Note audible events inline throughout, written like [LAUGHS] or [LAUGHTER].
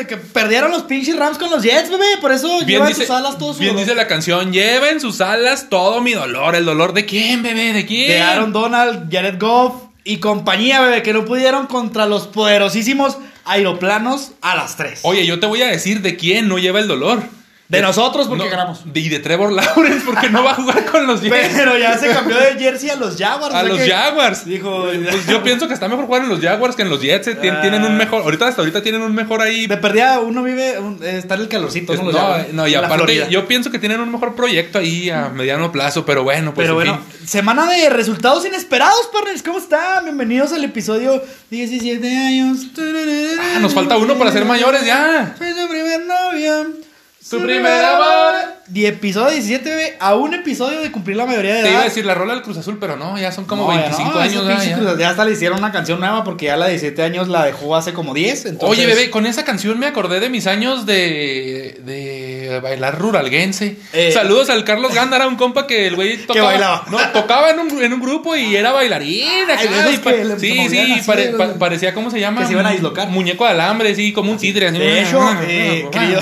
de que perdieron los pinches Rams con los Jets, bebé. Por eso Bien llevan dice, sus alas todos bien dolor. dice la canción, lleva en sus alas todo mi dolor. ¿El dolor de quién, bebé? ¿De quién? De Aaron Donald, Jared Goff y compañía, bebé, que no pudieron contra los poderosísimos aeroplanos a las 3. Oye, yo te voy a decir de quién no lleva el dolor. De nosotros, porque No, ganamos. Y de Trevor Lawrence, porque no va a jugar con los Jets. Pero ya se cambió de jersey a los Jaguars. A o sea los Jaguars. Dijo, Pues yo pienso que está mejor jugar en los Jaguars que en los Jets. eh. Ah. Tienen un mejor. Ahorita hasta ahorita tienen un mejor ahí. de perdida uno vive, un- eh, está en el calorcito. Es- ¿no? Jaguars, no, y aparte, yo pienso que tienen un mejor proyecto ahí a mediano plazo, pero bueno, pues. Pero en bueno, fin. semana de resultados inesperados, partners. ¿Cómo están? Bienvenidos al episodio 17 años. Ah, nos falta uno para ser mayores ya. Fue su primer novio. Su primer amor. Y episodio 17, bebé, a un episodio de cumplir la mayoría de edad. Te iba a decir la rola del Cruz Azul, pero no, ya son como No, ya 25 no, ese años. ya, pinche ya. Cruz- ya hasta le hicieron una canción nueva porque ya la de 17 años la dejó hace como 10. Entonces... Oye, bebé, con esa canción me acordé de mis años de, de bailar ruralguense. Eh. Saludos al Carlos Gándara, un compa que el güey [LAUGHS] tocaba. bailaba. No, tocaba en un, en un grupo y era bailarín. acá, Ay, de esos y pa- que le- se sí, movían sí, así, pare- los- pa- parecía, ¿cómo se llama? que se iban a dislocar. Muñeco de alambre, sí, como un tigre. así. De hecho, eh, querido-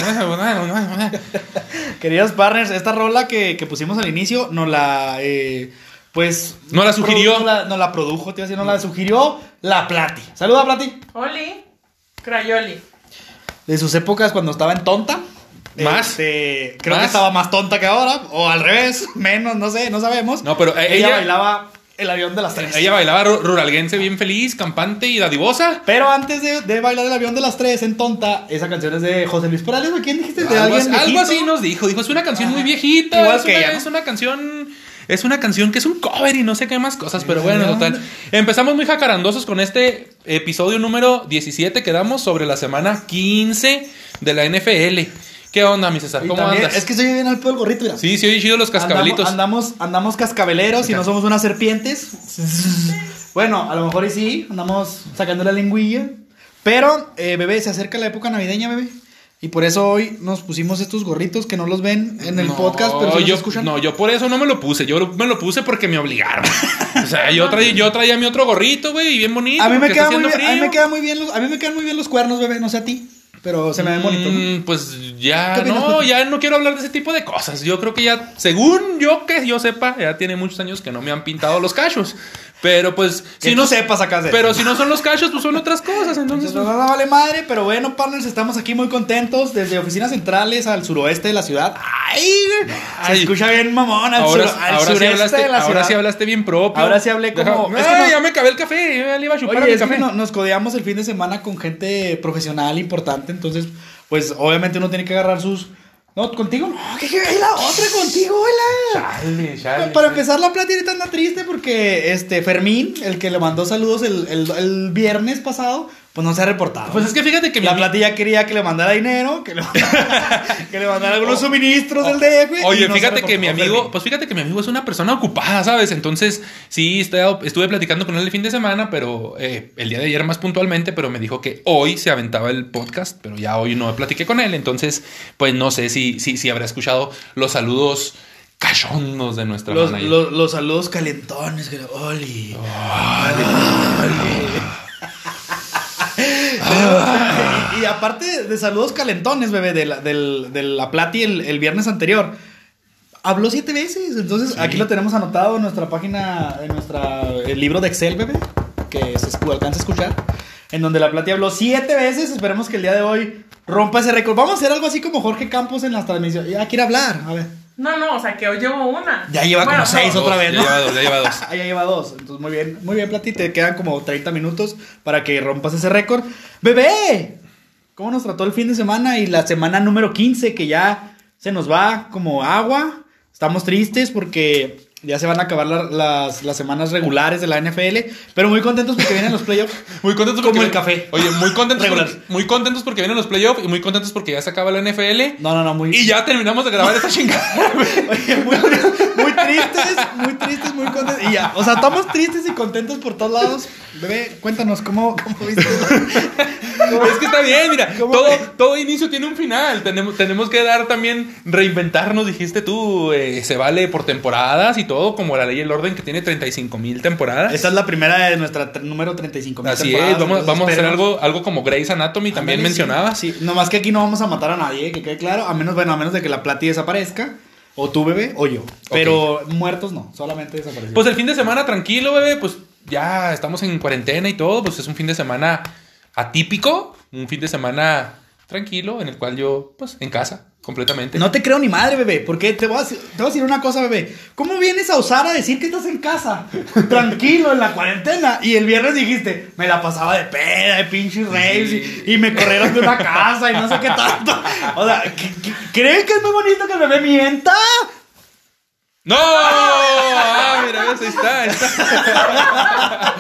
[LAUGHS] Queridos partners, esta rola que, que pusimos al inicio nos la. eh, pues. ¿No la sugirió? No la, no la produjo, te iba a decir, no la sugirió la Plati. Saluda, Plati. Oli, Crayoli. De sus épocas cuando estaba en tonta. ¿Más? Este, creo ¿Más? que estaba más tonta que ahora. O al revés, [LAUGHS] menos, no sé, no sabemos. No, pero eh, ella, ella, bailaba el avión de las tres. ella bailaba ru- ruralguense bien feliz, campante y dadivosa. Pero antes de, de bailar el avión de las tres en tonta, esa canción es de José Luis Perales. ¿o quién dijiste? ¿De Algo, alguien así- algo así nos dijo. Dijo, es una canción muy viejita. Igual es, que una, ella, ¿no? es una canción. Es una canción que es un cover y no sé qué más cosas, pero bueno, total. Empezamos muy jacarandosos con este episodio número 17 que damos sobre la semana 15 de la NFL. ¿Qué onda, mi César? ¿Cómo también- andas? Es que soy bien al pedo el gorrito, mira. Sí, sí, oye chido los cascabelitos. Andamos, andamos, andamos cascabeleros y no somos unas serpientes. Bueno, a lo mejor y sí, andamos sacando la lengüilla. Pero, eh, bebé, se acerca la época navideña, bebé. Y por eso hoy nos pusimos estos gorritos que no los ven en el No, podcast, pero los yo, escuchan. No, yo por eso no me lo puse. Yo me lo puse porque me obligaron. o sea, yo traía, yo traía mi otro gorrito, güey, y bien bonito. a mí me queda está muy bien, haciendo a mí me frío. quedan muy bien los, a mí me quedan muy bien los cuernos, bebé, no sé a ti, pero se me ven bonitos. ¿no? Mm, Pues ya, ¿Qué opinas, no, ya no quiero hablar de ese tipo de cosas. Yo creo que ya, según yo que yo sepa, ya tiene muchos años que no me han pintado los cachos. Pero pues, Que si no sepas acá de Pero si no son los cachos, pues son otras cosas. Entonces, Entonces, no, no vale madre, pero bueno, partners, estamos aquí muy contentos desde oficinas centrales al suroeste de la ciudad. ¡Ay! güey! Se Ay. escucha bien mamón al, ahora, sur- al ahora sí hablaste, de la ahora ciudad. sí hablaste bien propio. Ahora sí hablé como- Deja- es que Ay, no- ya me acabé el café. Yo ya le iba a chupar a Oye, mi es que café. no- nos codeamos el fin de semana con gente profesional importante, entonces, pues obviamente uno tiene que agarrar sus. No, contigo no, que que hay la otra contigo, hola. Chale, chale, Para empezar, la plata ahorita anda triste porque este Fermín, el que le mandó saludos el, el- el viernes pasado, pues no se ha reportado. Pues es que fíjate que mi la ami- platilla quería que le mandara dinero, que le, [LAUGHS] que le mandara algunos suministros del DF. y Oye, no fíjate que mi amigo, pues fíjate que mi amigo es una persona ocupada, ¿sabes? Entonces, sí, estuve, platicando con él el fin de semana, pero eh, el día de ayer más puntualmente, pero me dijo que hoy se aventaba el podcast, pero ya hoy no platiqué con él, entonces, pues no sé si, si, si habrá escuchado los saludos cachondos de nuestra Los, los- los saludos calentones. que- Oli. [LAUGHS] y, y aparte de saludos calentones, bebé, de la, del, de la Plati el, el viernes anterior. Habló siete veces. Entonces, Sí. aquí lo tenemos anotado en nuestra página, en nuestro libro de Excel, bebé. Que se alcanza a escuchar. En donde la Plati habló siete veces. Esperemos que el día de hoy rompa ese récord. Vamos a hacer algo así como Jorge Campos en las transmisiones. Ya quiere hablar. A ver. No, no, o sea que hoy llevo una. Ya lleva como seis no. otra vez, ya ¿no? lleva dos, ya lleva dos. [LAUGHS] Ah, ya lleva dos. Entonces, muy bien. Muy bien, Plati. Te quedan como 30 minutos para que rompas ese récord. ¡Bebé! ¿Cómo nos trató el fin de semana y la semana número 15 que ya se nos va como agua? Estamos tristes porque ya se van a acabar la- las, las semanas regulares de la NFL, pero muy contentos porque vienen los playoffs. [LAUGHS] Muy contentos Como el café. Oye, muy contentos, muy contentos porque vienen los playoffs y muy contentos porque ya se acaba la NFL. No, no, no, muy... Y ya terminamos de grabar esta chingada. [LAUGHS] Oye, muy, muy tristes, muy tristes, muy contentos. Y ya, o sea, estamos tristes y contentos por todos lados. Bebé, cuéntanos, ¿cómo, cómo viste? [LAUGHS] Es que está bien, mira, ¿Cómo todo, ves? todo inicio tiene un final. Tenemos, tenemos que dar también, reinventarnos, dijiste tú, eh, se vale por temporadas y todo, como la ley y el orden que tiene 35 mil temporadas. Esta es la primera de nuestra tr- número 35 mil Así es, vamos, vamos a hacer algo, algo como Grey's Anatomy, también Ándale, sí. nomás que aquí no vamos a matar a nadie, que quede claro. A menos, bueno, a menos de que la plati desaparezca. O tú, bebé, o yo. Pero muertos no, solamente desapareció. Pues el fin de semana tranquilo, bebé, pues ya estamos en cuarentena y todo, pues es un fin de semana atípico, un fin de semana tranquilo en el cual yo, pues en casa, completamente. No te creo ni madre, bebé, porque te voy, a, decir- te voy a decir una cosa, bebé. ¿Cómo vienes a osar a decir que estás en casa? [LAUGHS] Tranquilo, en la cuarentena. Y el viernes dijiste, me la pasaba de peda, de pinches raves, y, y me corrieron de una casa y no sé qué tanto. O sea, ¿qué- qué- ¿creen que es muy bonito que el bebé mienta? ¡No! Ah, mira, ves, ahí está, ahí está.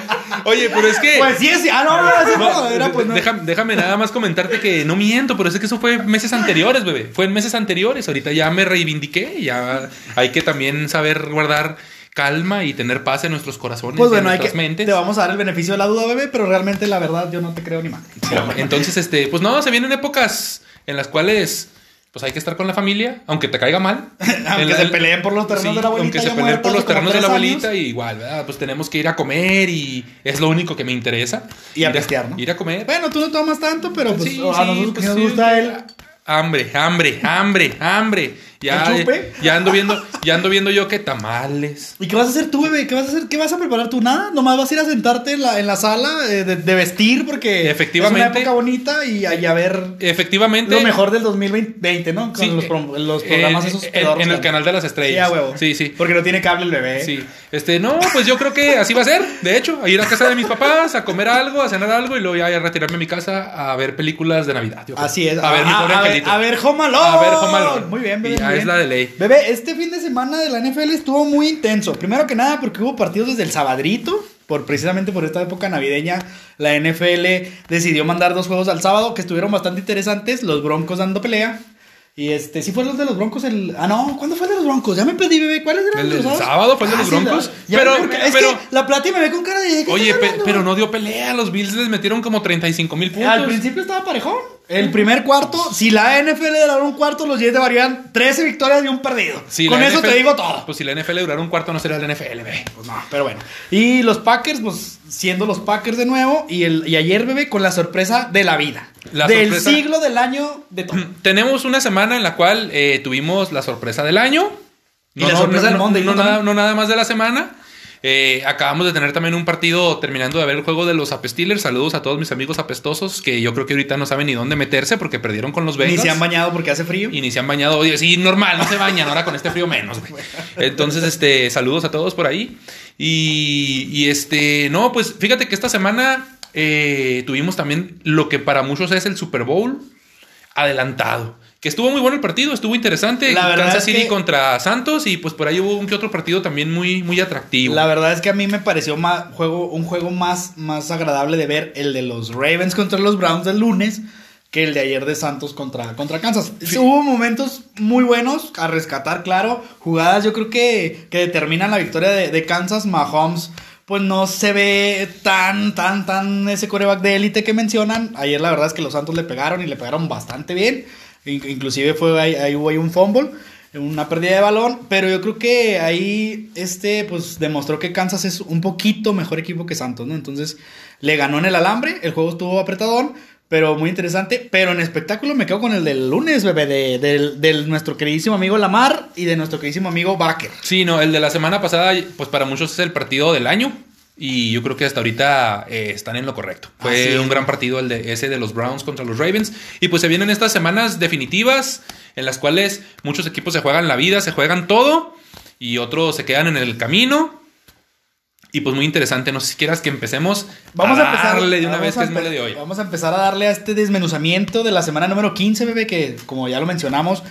Oye, pero es que... Pues sí, sí. Ah, no, no, sí, no, era pues no. déjame, déjame nada más comentarte que no miento, pero es que eso fue meses anteriores, bebé. Fue en meses anteriores. Ahorita ya me reivindiqué. Ya hay que también saber guardar calma y tener paz en nuestros corazones Pues y en bueno, hay que, nuestras mentes. te vamos a dar el beneficio de la duda, bebé, pero realmente la verdad yo no te creo ni más. Entonces, este, pues no, se vienen épocas en las cuales pues hay que estar con la familia, aunque te caiga mal. [LAUGHS] Aunque se peleen por los terrenos de la abuelita Aunque se peleen por los terrenos de la abuelita, y igual, ¿verdad? Pues tenemos que ir a comer y es lo único que me interesa. Y a Ir pistear, ¿no? Ir a comer. Bueno, tú no tomas tanto, pero pues Sí, a sí, nosotros pues nos gusta él. Hambre, hambre, hambre, hambre. Ya, ¿El chupe? ya ando viendo, ya ando viendo yo que tamales. ¿Y qué vas a hacer tú, bebé? ¿Qué vas a hacer? ¿Qué vas a preparar tú? Nada, nomás vas a ir a sentarte en la, en la sala eh, de, de vestir porque Efectivamente. es una época bonita y, y a ver Efectivamente. lo mejor del 2020, ¿no? Con Sí, los, eh, pro- los programas en- esos en, pedorros, en el canal de las estrellas. Sí, a huevo. Sí, sí. Porque no tiene cable el bebé. Sí, este, no, pues yo creo que así va a ser, de hecho, a ir a casa de mis papás, a comer algo, a cenar algo y luego ya a retirarme a mi casa a ver películas de Navidad. Así es. A ver mi pobre a, ver, a ver Home Alone. A ver Home Alone. Muy bien, bebé. Y ya muy es la de ley. Bebé, este fin de semana de la NFL estuvo muy intenso. Primero que nada porque hubo partidos desde el sabadrito. Por, precisamente por esta época navideña, la NFL decidió mandar dos juegos al sábado que estuvieron bastante interesantes. Los Broncos dando pelea. Y este, sí fue los de los Broncos el. Ah, no, ¿cuándo fue el de los Broncos? Ya me perdí, bebé. ¿Cuáles eran El los sábados? sábado fue el de los sí, Broncos. la- ya Pero- me- es pero- que la plata me ve con cara de. ¿qué Oye, pe- pero no dio pelea, los Bills les metieron como 35 mil puntos. Al principio estaba parejón. El primer cuarto, si la NFL daba un cuarto, los Jets llevarían 13 victorias y un perdido. Si Con eso NFL te digo todo. Pues si la NFL durara un cuarto no sería la NFL, ve. Pues no, pero bueno. Y los Packers, pues siendo los Packers de nuevo. Y, el, y ayer, bebé, con la sorpresa de la vida. La del sorpresa- siglo, del año, de todo. Tenemos una semana en la cual eh, tuvimos la sorpresa del año. Y la sorpresa del Monday, no, ¿no? nada, no nada más de la semana. Eh, acabamos de tener también un partido terminando de ver el juego de los Apesteelers. Saludos a todos mis amigos apestosos que yo creo que ahorita no saben ni dónde meterse porque perdieron con los Ni Bengals. se han bañado porque hace frío. Y ni se han bañado. Oye, sí, normal, no se bañan. Ahora con este frío menos, güey. [LAUGHS] Entonces, este, saludos a todos por ahí. Y, y este, no, pues fíjate que esta semana eh, tuvimos también lo que para muchos es el Super Bowl adelantado. Que estuvo muy bueno el partido, estuvo interesante. La verdad Kansas es City que- contra Santos y pues por ahí hubo un que otro partido también muy, muy atractivo. La verdad es que a mí me pareció más, juego, un juego más, más agradable de ver el de los Ravens contra los Browns del lunes que el de ayer de Santos contra, contra Kansas. Hubo momentos muy buenos a rescatar, claro. Jugadas yo creo que, que determinan la victoria de, de Kansas. Mahomes pues no se ve tan, tan, tan ese coreback de élite que mencionan. Ayer la verdad es que los Santos le pegaron y le pegaron bastante bien. In- Inclusive fue ahí, hubo ahí un fumble, una pérdida de balón, pero yo creo que ahí este pues demostró que Kansas es un poquito mejor equipo que Santos, ¿no? Entonces le ganó en el alambre, el juego estuvo apretadón, pero muy interesante, pero en espectáculo me quedo con el del lunes, bebé, de, nuestro queridísimo amigo Lamar y de nuestro queridísimo amigo Baker. Sí, no, el de la semana pasada, pues para muchos es el partido del año. Y yo creo que hasta ahorita eh, están en lo correcto. Fue un gran partido el de ese de los Browns contra los Ravens. Y pues se vienen estas semanas definitivas en las cuales muchos equipos se juegan la vida, se juegan todo. Y otros se quedan en el camino. Y pues muy interesante. No sé si quieras que empecemos. Vamos a, empezar darle de una vez a que es de hoy. Vamos a empezar a darle a este desmenuzamiento de la semana número 15, bebé, que como ya lo mencionamos,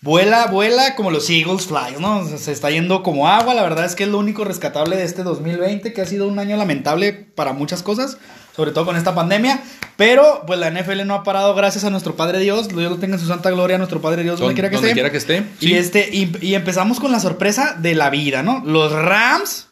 vuela, vuela como los Eagles Fly, ¿no? Se está yendo como agua, la verdad es que es lo único rescatable de este 2020, que ha sido un año lamentable para muchas cosas, sobre todo con esta pandemia, pero pues la NFL no ha parado gracias a nuestro Padre Dios, Dios lo tenga en su santa gloria, nuestro Padre Dios, donde quiera que Donde esté. quiera que esté. Y, sí. este, y, y empezamos con la sorpresa de la vida, ¿no? Los Rams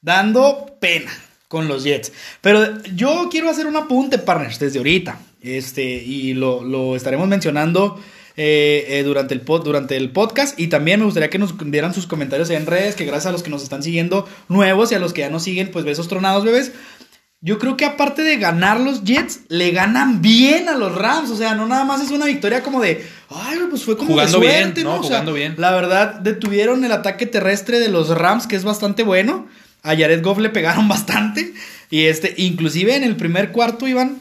dando pena con los Jets. Pero yo quiero hacer un apunte, partners, desde ahorita. Este, y lo, lo estaremos mencionando eh, eh, durante, el pod- durante el podcast. Y también me gustaría que nos dieran sus comentarios en redes, que gracias a los que nos están siguiendo nuevos y a los que ya nos siguen, pues besos tronados, bebés. Yo creo que aparte de ganar los Jets, le ganan bien a los Rams. O sea, no nada más es una victoria como de, ay, pues fue como Jugando de bien, suerte, ¿no? ¿no? O sea, bien. La verdad, detuvieron el ataque terrestre de los Rams, que es bastante bueno. A Jared Goff le pegaron [LAUGHS] bastante. Y este, inclusive en el primer cuarto iban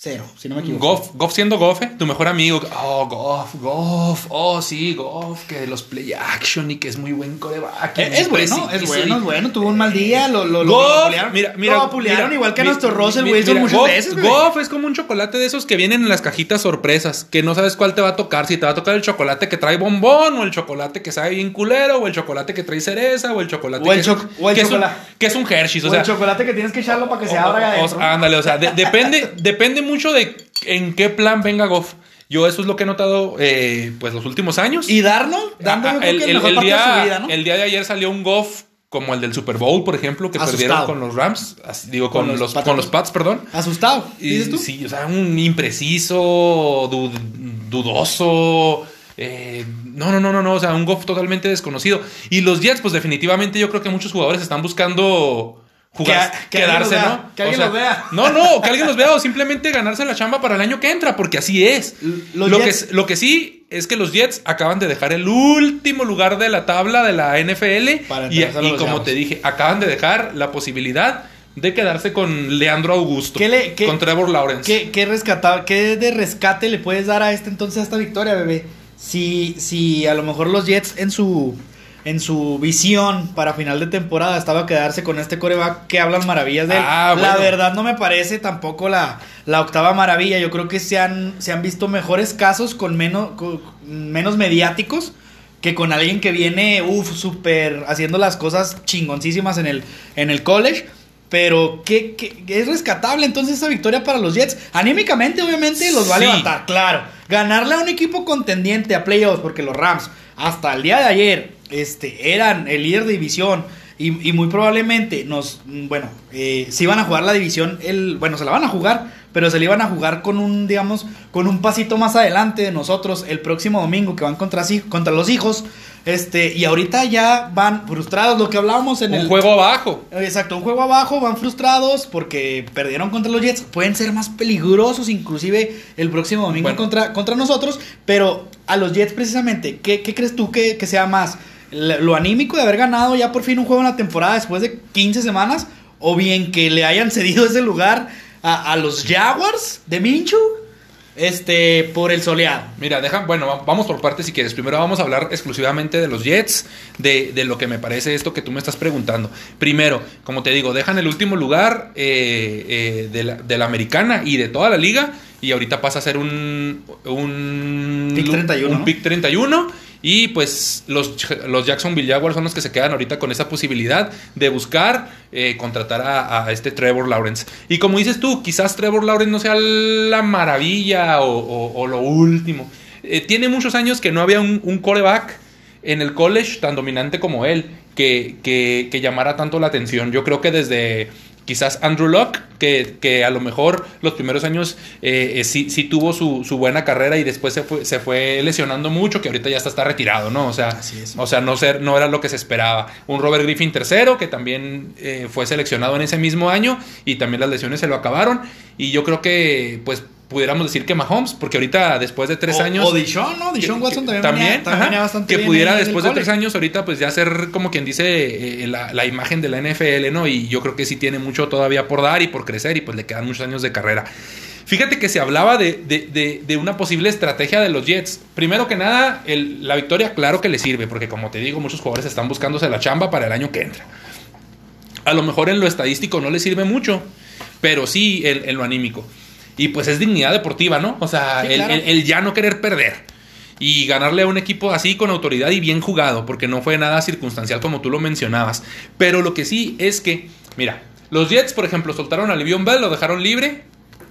13-0, si no me equivoco. Goff, Goff siendo Goff, ¿eh? tu mejor amigo. Oh, Goff, Goff. Oh, sí, Goff, que de los play action y que es muy buen coreback. muy Es bueno, es bueno, es bueno. Tuvo un mal día, lo, lo, Goff, mira, mira, Lo mira, igual que a nuestro Russell mi- Wilson mira, muchas Goff, veces. Goff es como un chocolate de esos que vienen en las cajitas sorpresas, que no sabes cuál te va a tocar, si te va a tocar el chocolate que trae bombón, o el chocolate que sabe bien culero, o el chocolate que trae cereza, o el chocolate O el que, es- choc- o el que es un, chocolate. que es un Hershey's, o O sea, el chocolate que tienes que echarlo para que se abra ándale, o sea, de- depende, [LAUGHS] depende mucho de en qué plan venga Goff. Yo eso es lo que he notado eh, pues los últimos años. Y Darnold, dando Ah, el, que el, el- mejor el partido de día, su vida, ¿no? el día de ayer salió un Goff como el del Super Bowl, por ejemplo, que Asustado. perdieron con los Rams. Digo, con, Con los con los Pats, perdón. Asustado, dices tú. Sí, o sea, un impreciso, du- dudoso. eh, no, no, no, no, no, o sea, un Goff totalmente desconocido. Y los Jets, pues definitivamente yo creo que muchos jugadores están buscando jugar, Que- quedarse, vea, ¿no? que alguien los vea. No, no, que alguien los vea o simplemente ganarse la chamba para el año que entra, porque así es. Los lo, Jets- que, lo que sí es que los Jets acaban de dejar el último lugar de la tabla de la NFL Para y, y como te dije, acaban de dejar la posibilidad de quedarse con Leandro Augusto, ¿Qué le- qué- con Trevor Lawrence. ¿Qué, qué, rescata- qué de rescate le puedes dar a este entonces a esta victoria, bebé? Si, si a lo mejor los Jets en su en su visión para final de temporada estaba quedarse con este coreback que hablan maravillas de él. Ah, La verdad no me parece tampoco la, la octava maravilla. Yo creo que se han, se han visto mejores casos con menos, con menos mediáticos que con alguien que viene, uff, súper haciendo las cosas chingoncísimas en el, en el college. Pero que, es rescatable entonces esa victoria para los Jets. Anímicamente, obviamente, los va a Sí. levantar, claro. Ganarle a un equipo contendiente a playoffs, porque los Rams, hasta el día de ayer, este, eran el líder de división. Y, y muy probablemente nos, bueno, eh, se iban a jugar la división, el, bueno, se la van a jugar, pero se la iban a jugar con un, digamos, con un pasito más adelante de nosotros el próximo domingo que van contra, sí- contra los hijos. Este, y ahorita ya van frustrados, lo que hablábamos en un el juego abajo. Exacto, un juego abajo, van frustrados porque perdieron contra los Jets, pueden ser más peligrosos inclusive el próximo domingo Bueno. contra, contra nosotros, pero a los Jets precisamente, ¿qué, qué crees tú que, que sea más? ¿Lo anímico de haber ganado ya por fin un juego en la temporada después de 15 semanas? ¿O bien que le hayan cedido ese lugar a, a los Jaguars de Minchu? Este, por el soleado. Mira, deja, bueno, va- vamos por partes si quieres. Primero vamos a hablar exclusivamente de los Jets, de, de lo que me parece esto que tú me estás preguntando. Primero, como te digo, dejan el último lugar eh, eh, de, la, de la americana y de toda la liga. Y ahorita pasa a ser un. Un Pick 31, Un ¿no? pick 31. Y pues los, los Jacksonville Jaguars son los que se quedan ahorita con esa posibilidad de buscar eh, contratar a, este Trevor Lawrence. Y como dices tú, quizás Trevor Lawrence no sea la maravilla o, o- o lo último. Eh, tiene muchos años que no había un, un coreback en el college tan dominante como él que, que, que llamara tanto la atención. Yo creo que desde quizás Andrew Luck, que, que a lo mejor los primeros años eh, eh, sí, sí tuvo su, su buena carrera y después se fue, se fue lesionando mucho, que ahorita ya está, está retirado, ¿no? O sea, Así es. o sea no, ser, no era lo que se esperaba. Un Robert Griffin tercero, que también eh, fue seleccionado en ese mismo año y también las lesiones se lo acabaron. Y yo creo que, pues, pudiéramos decir que Mahomes, porque ahorita después de tres O- años... O Dishon, ¿no? Dishon Watson también, venía, también ajá, venía bastante que bien pudiera después de tres años ahorita pues ya ser como quien dice eh, la, la imagen de la NFL, ¿no? Y yo creo que sí tiene mucho todavía por dar y por crecer y pues le quedan muchos años de carrera. Fíjate que se hablaba de, de- de- de una posible estrategia de los Jets. Primero que nada, el- la victoria claro que le sirve, porque como te digo, muchos jugadores están buscándose la chamba para el año que entra. A lo mejor en lo estadístico no le sirve mucho, pero sí en, en lo anímico. Y pues es dignidad deportiva, ¿no? O sea, Sí, el, claro. el- el ya no querer perder. Y ganarle a un equipo así con autoridad y bien jugado, porque no fue nada circunstancial como tú lo mencionabas. Pero lo que sí es que, mira, los Jets, por ejemplo, soltaron a Le'Veon Bell, lo dejaron libre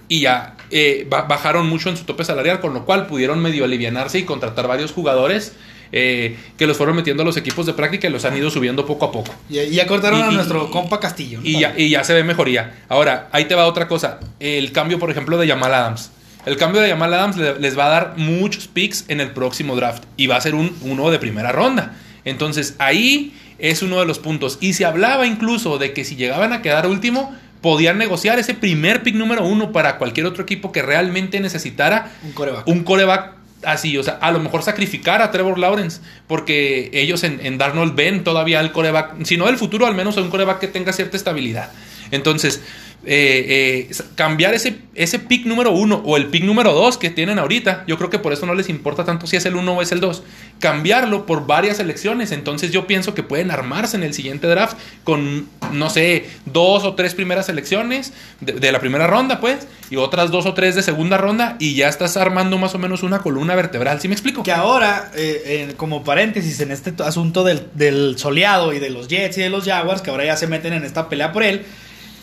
y ya eh, ba- bajaron mucho en su tope salarial, con lo cual pudieron medio alivianarse y contratar varios jugadores eh, que los fueron metiendo a los equipos de práctica y los han ido subiendo poco a poco. Y, y ya cortaron Y- a y- nuestro compa Castillo. ¿no? Y ya, y ya se ve mejoría. Ahora, ahí te va otra cosa. El cambio, por ejemplo, de Jamal Adams. El cambio de Jamal Adams le- les va a dar muchos picks en el próximo draft y va a ser un, uno de primera ronda. Entonces ahí es uno de los puntos. Y se hablaba incluso de que si llegaban a quedar último, podían negociar ese primer pick número uno para cualquier otro equipo que realmente necesitara Un coreback. un coreback así, o sea, a lo mejor sacrificar a Trevor Lawrence, porque ellos en, en Darnold ven todavía el coreback, si no del futuro, al menos un coreback que tenga cierta estabilidad. Entonces, eh, eh, cambiar ese, ese pick número uno o el pick número dos que tienen ahorita, yo creo que por eso no les importa tanto si es el uno o es el dos, cambiarlo por varias elecciones. Entonces, yo pienso que pueden armarse en el siguiente draft con, no sé, dos o tres primeras elecciones de, la primera ronda, pues, y otras dos o tres de segunda ronda, y ya estás armando más o menos una columna vertebral. ¿Sí me explico? Que ahora, eh, como paréntesis en este asunto del, del soleado y de los Jets y de los Jaguars, que ahora ya se meten en esta pelea por él,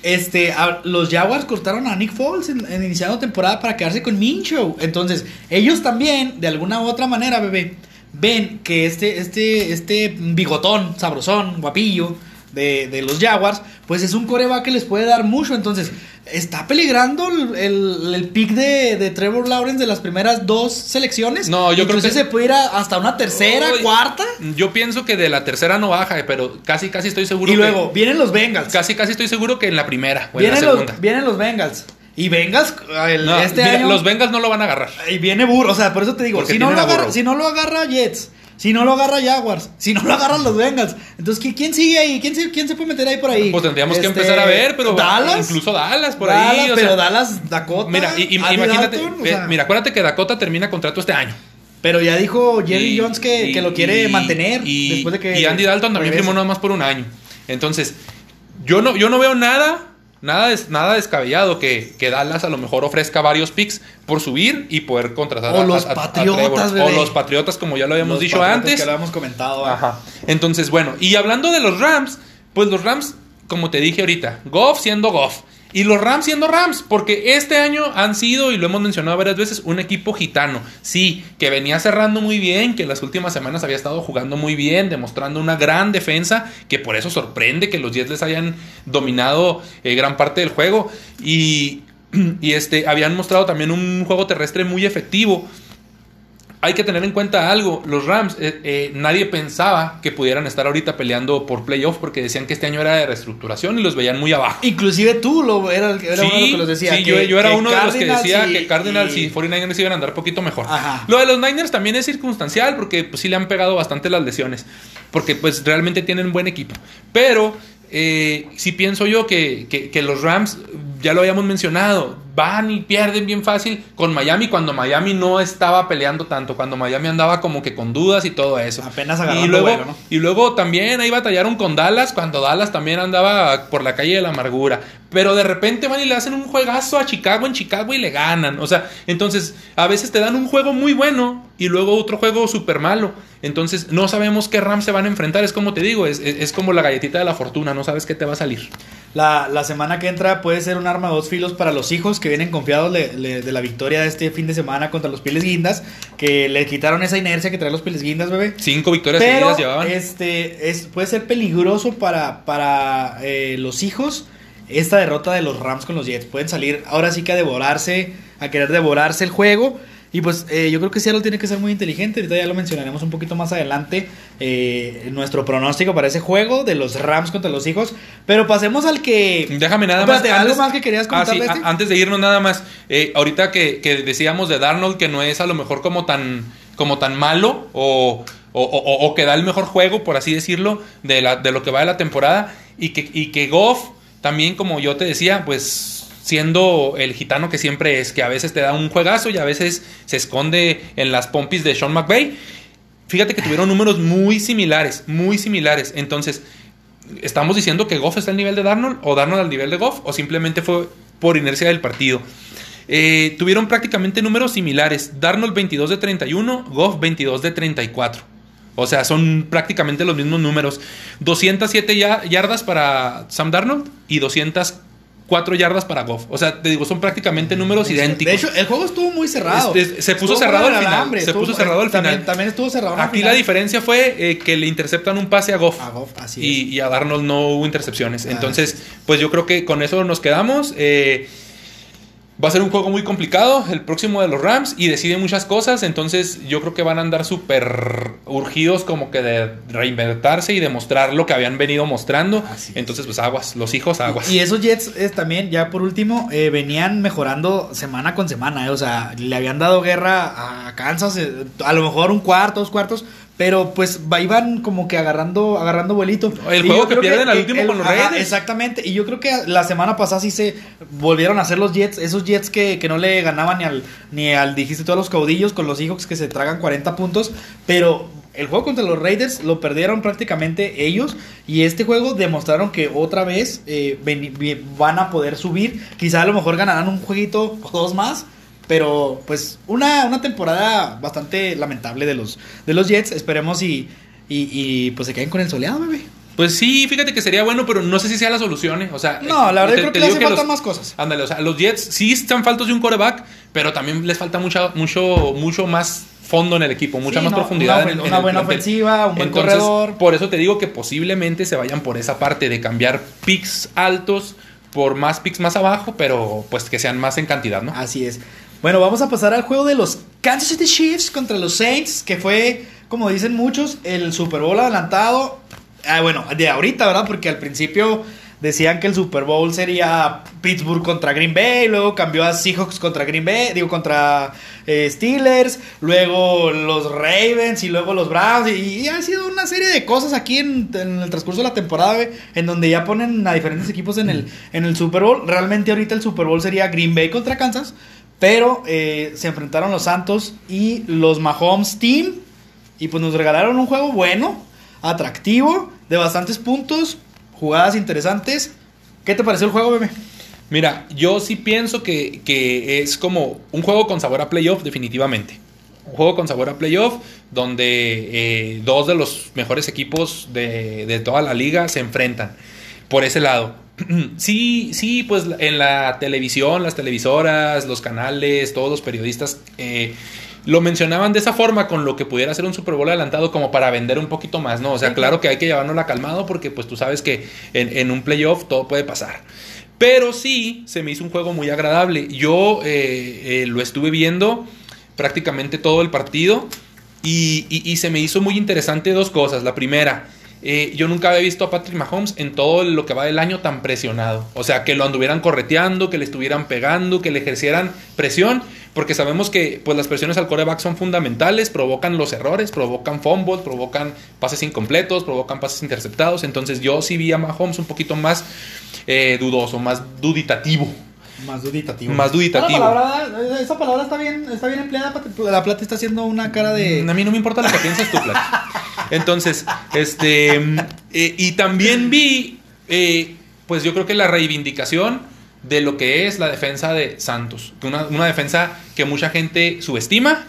este, los Jaguars cortaron a Nick Foles en, en iniciando temporada para quedarse con Minshew. Entonces, ellos también, de alguna u otra manera, bebé, ven que este, este, este bigotón, sabrosón, guapillo de, de los Jaguars, pues es un coreback que les puede dar mucho. Entonces, está peligrando el, el, el pick de, de Trevor Lawrence de las primeras dos selecciones. No, yo creo que- se puede ir a- hasta una tercera, cuarta. Yo pienso que de la tercera no baja, pero casi casi estoy seguro Y que- luego vienen los Bengals. casi casi estoy seguro que en la primera o en la Vienen segunda. los, vienen los Bengals. Y Bengals, el- No, este mira, año. los Bengals no lo van a agarrar. Y viene Burro. O sea, por eso te digo: si no, lo agarra, si no lo agarra Jets, si no lo agarra Jaguars, si no lo agarran los Bengals. Entonces, ¿qui- ¿quién sigue ahí? ¿Quién se, quién se puede meter ahí por ahí? Pues tendríamos que Este, empezar a ver, pero Dallas. incluso Dallas por Dallas, ahí. o pero sea, Dallas, Dakota. Mira, y- imagínate, Dalton, o eh, sea, mira, acuérdate que Dakota termina contrato este año. Pero ya dijo Jerry Y- Jones que, y- que lo quiere mantener y, después de que. y Andy Dalton también firmó nada más por un año. Entonces, yo no, yo no veo nada, nada, des- nada descabellado que, que Dallas a lo mejor ofrezca varios picks por subir y poder contratar O a, los a- a- a Patriotas. O los Patriotas, como ya lo habíamos Los dicho antes. Que lo habíamos comentado. ¿eh? Ajá. Entonces, bueno, y hablando de los Rams, pues los Rams, como te dije ahorita, Goff siendo Goff. Y los Rams siendo Rams, porque este año han sido, y lo hemos mencionado varias veces, un equipo gitano. Sí, que venía cerrando muy bien, que las últimas semanas había estado jugando muy bien, demostrando una gran defensa, que por eso sorprende que los Jets les hayan dominado eh, gran parte del juego. Y, [CLEARS THROAT] y este, habían mostrado también un juego terrestre muy efectivo hay que tener en cuenta algo. Los Rams, eh, eh, nadie pensaba que pudieran estar ahorita peleando por playoff porque decían que este año era de reestructuración y los veían muy abajo. Inclusive tú lo, era, el- era uno de los que los decía. sí, que- yo, yo era uno de los que decía y- que Cardinals y, y- 49ers iban a andar poquito mejor. Ajá. Lo de los Niners también es circunstancial porque pues, sí le han pegado bastante las lesiones. Porque pues realmente tienen buen equipo. Pero eh, sí pienso yo que, que- que los Rams, ya lo habíamos mencionado, van y pierden bien fácil con Miami cuando Miami no estaba peleando tanto, cuando Miami andaba como que con dudas y todo eso. Apenas agarrando y luego, vuelo, ¿no? y luego también ahí batallaron con Dallas cuando Dallas también andaba por la calle de la amargura. Pero de repente van y le hacen un juegazo a Chicago en Chicago y le ganan. O sea, entonces a veces te dan un juego muy bueno y luego otro juego súper malo. Entonces no sabemos qué Rams se van a enfrentar. Es como te digo, es, es- es como la galletita de la fortuna. No sabes qué te va a salir. La, la semana que entra puede ser un arma de dos filos para los hijos que vienen confiados de, la victoria de este fin de semana contra los Piles Guindas, que le quitaron esa inercia que trae los Piles Guindas, bebé. Cinco victorias Pero seguidas llevaban. este es, puede ser peligroso para, para eh, los hijos esta derrota de los Rams con los Jets. Pueden salir ahora sí que a devorarse, a querer devorarse el juego. Y pues eh, yo creo que Seattle tiene que ser muy inteligente. Ahorita ya lo mencionaremos un poquito más adelante. eh, nuestro pronóstico para ese juego de los Rams contra los hijos. Pero pasemos al que. Déjame nada más. ¿algo más que querías Ah, sí, este? antes de irnos nada más. eh, ahorita que, que decíamos de Darnold que no es a lo mejor como tan, como tan malo o, o, o- o que da el mejor juego, por así decirlo, de, la, de lo que va de la temporada. Y que, y que Goff, también como yo te decía, pues siendo el gitano que siempre es, que a veces te da un juegazo y a veces se esconde en las pompis de Sean McVay. Fíjate que tuvieron números muy similares, muy similares. Entonces, ¿estamos diciendo que Goff está al nivel de Darnold o Darnold al nivel de Goff o simplemente fue por inercia del partido? Eh, tuvieron prácticamente números similares. Darnold 22 de 31, Goff 22 de 34. O sea, son prácticamente los mismos números. 207 ya- yardas para Sam Darnold y 204 yardas para Goff. O sea, te digo, son prácticamente números idénticos. De hecho, el juego estuvo muy cerrado. Este, se puso Estuvo cerrado al final, alambre, se estuvo- puso cerrado al también, final. También estuvo cerrado. Aquí final. la diferencia fue eh, que le interceptan un pase a Goff. A Goff, así y, y a Darnold no hubo intercepciones. Ah, Entonces, pues yo creo que con eso nos quedamos. Eh, Va a ser un juego muy complicado, el próximo de los Rams, y decide muchas cosas, entonces yo creo que van a andar súper urgidos como que de reinventarse y demostrar lo que habían venido mostrando. Así es. Entonces, pues aguas, los hijos aguas. Y esos Jets eh, también, ya por último, eh, venían mejorando semana con semana. eh, O sea, le habían dado guerra a Kansas, eh, a lo mejor un cuarto, dos cuartos. Pero pues va- iban como que agarrando, agarrando vuelito. El Y juego que pierden al último con los ajá, Raiders. Exactamente. Y yo creo que la semana pasada sí se volvieron a hacer los Jets. Esos Jets que, que no le ganaban ni al, ni al, dijiste todos los caudillos, con los Seahawks que se tragan 40 puntos. Pero el juego contra los Raiders lo perdieron prácticamente ellos. Y este juego demostraron que otra vez eh, ven- van a poder subir. Quizá a lo mejor ganarán un jueguito o dos más. Pero pues una, una temporada bastante lamentable de los, de los Jets. Esperemos y, y, y, pues se queden con el soleado, bebé. Pues sí, fíjate que sería bueno, pero no sé si sea la solución, ¿eh? O sea, No, la verdad te- creo que le hace falta los- más cosas. Ándale, o sea, los Jets sí están faltos de un coreback, pero también les falta mucha, mucho, mucho más fondo en el equipo, mucha Sí, más no, profundidad. una en una el buena ofensiva, un buen Entonces, corredor. Por eso te digo que posiblemente se vayan por esa parte de cambiar picks altos por más picks más abajo, pero pues que sean más en cantidad, ¿no? Así es. Bueno, vamos a pasar al juego de los Kansas City Chiefs contra los Saints, que fue, como dicen muchos, el Super Bowl adelantado. Ah, bueno, de ahorita, ¿verdad? Porque al principio decían que el Super Bowl sería Pittsburgh contra Green Bay, luego cambió a Seahawks contra Green Bay, digo, contra eh, Steelers, luego los Ravens y luego los Browns. Y, ha sido una serie de cosas aquí en, el transcurso de la temporada, en donde ya ponen a diferentes equipos en el, en el Super Bowl. Realmente ahorita el Super Bowl sería Green Bay contra Kansas. Pero eh, se enfrentaron los Santos y los Mahomes Team. Y pues nos regalaron un juego bueno, atractivo, de bastantes puntos, jugadas interesantes. ¿Qué te pareció el juego, bebé? Mira, yo sí pienso que, que es como un juego con sabor a playoff, definitivamente. Un juego con sabor a playoff, donde eh, dos de los mejores equipos de, de toda la liga se enfrentan. Por ese lado. [CLEARS THROAT] Sí, sí, pues en la televisión, las televisoras, los canales, todos los periodistas eh, lo mencionaban de esa forma, con lo que pudiera ser un Super Bowl adelantado, como para vender un poquito más, ¿no? O sea, claro que hay que llevárnosla calmado, porque pues tú sabes que en, en un playoff todo puede pasar. Pero sí, se me hizo un juego muy agradable. Yo eh, eh, lo estuve viendo prácticamente todo el partido y, y- y se me hizo muy interesante dos cosas. La primera, eh, yo nunca había visto a Patrick Mahomes en todo lo que va del año tan presionado. O sea, que lo anduvieran correteando, que le estuvieran pegando, que le ejercieran presión. Porque sabemos que pues, las presiones al coreback son fundamentales, provocan los errores, provocan fumbles, provocan pases incompletos, provocan pases interceptados. Entonces yo sí vi a Mahomes un poquito más eh, dudoso, más duditativo. Más duditativo. Más duditativo. Palabra- esa palabra está bien, está bien empleada. La plata está haciendo una cara de. Mm, A mí no me importa lo que piensas tú, Plat. [LAUGHS] Entonces, este. eh, y también vi, eh, pues yo creo que la reivindicación de lo que es la defensa de Santos. Una, defensa que mucha gente subestima.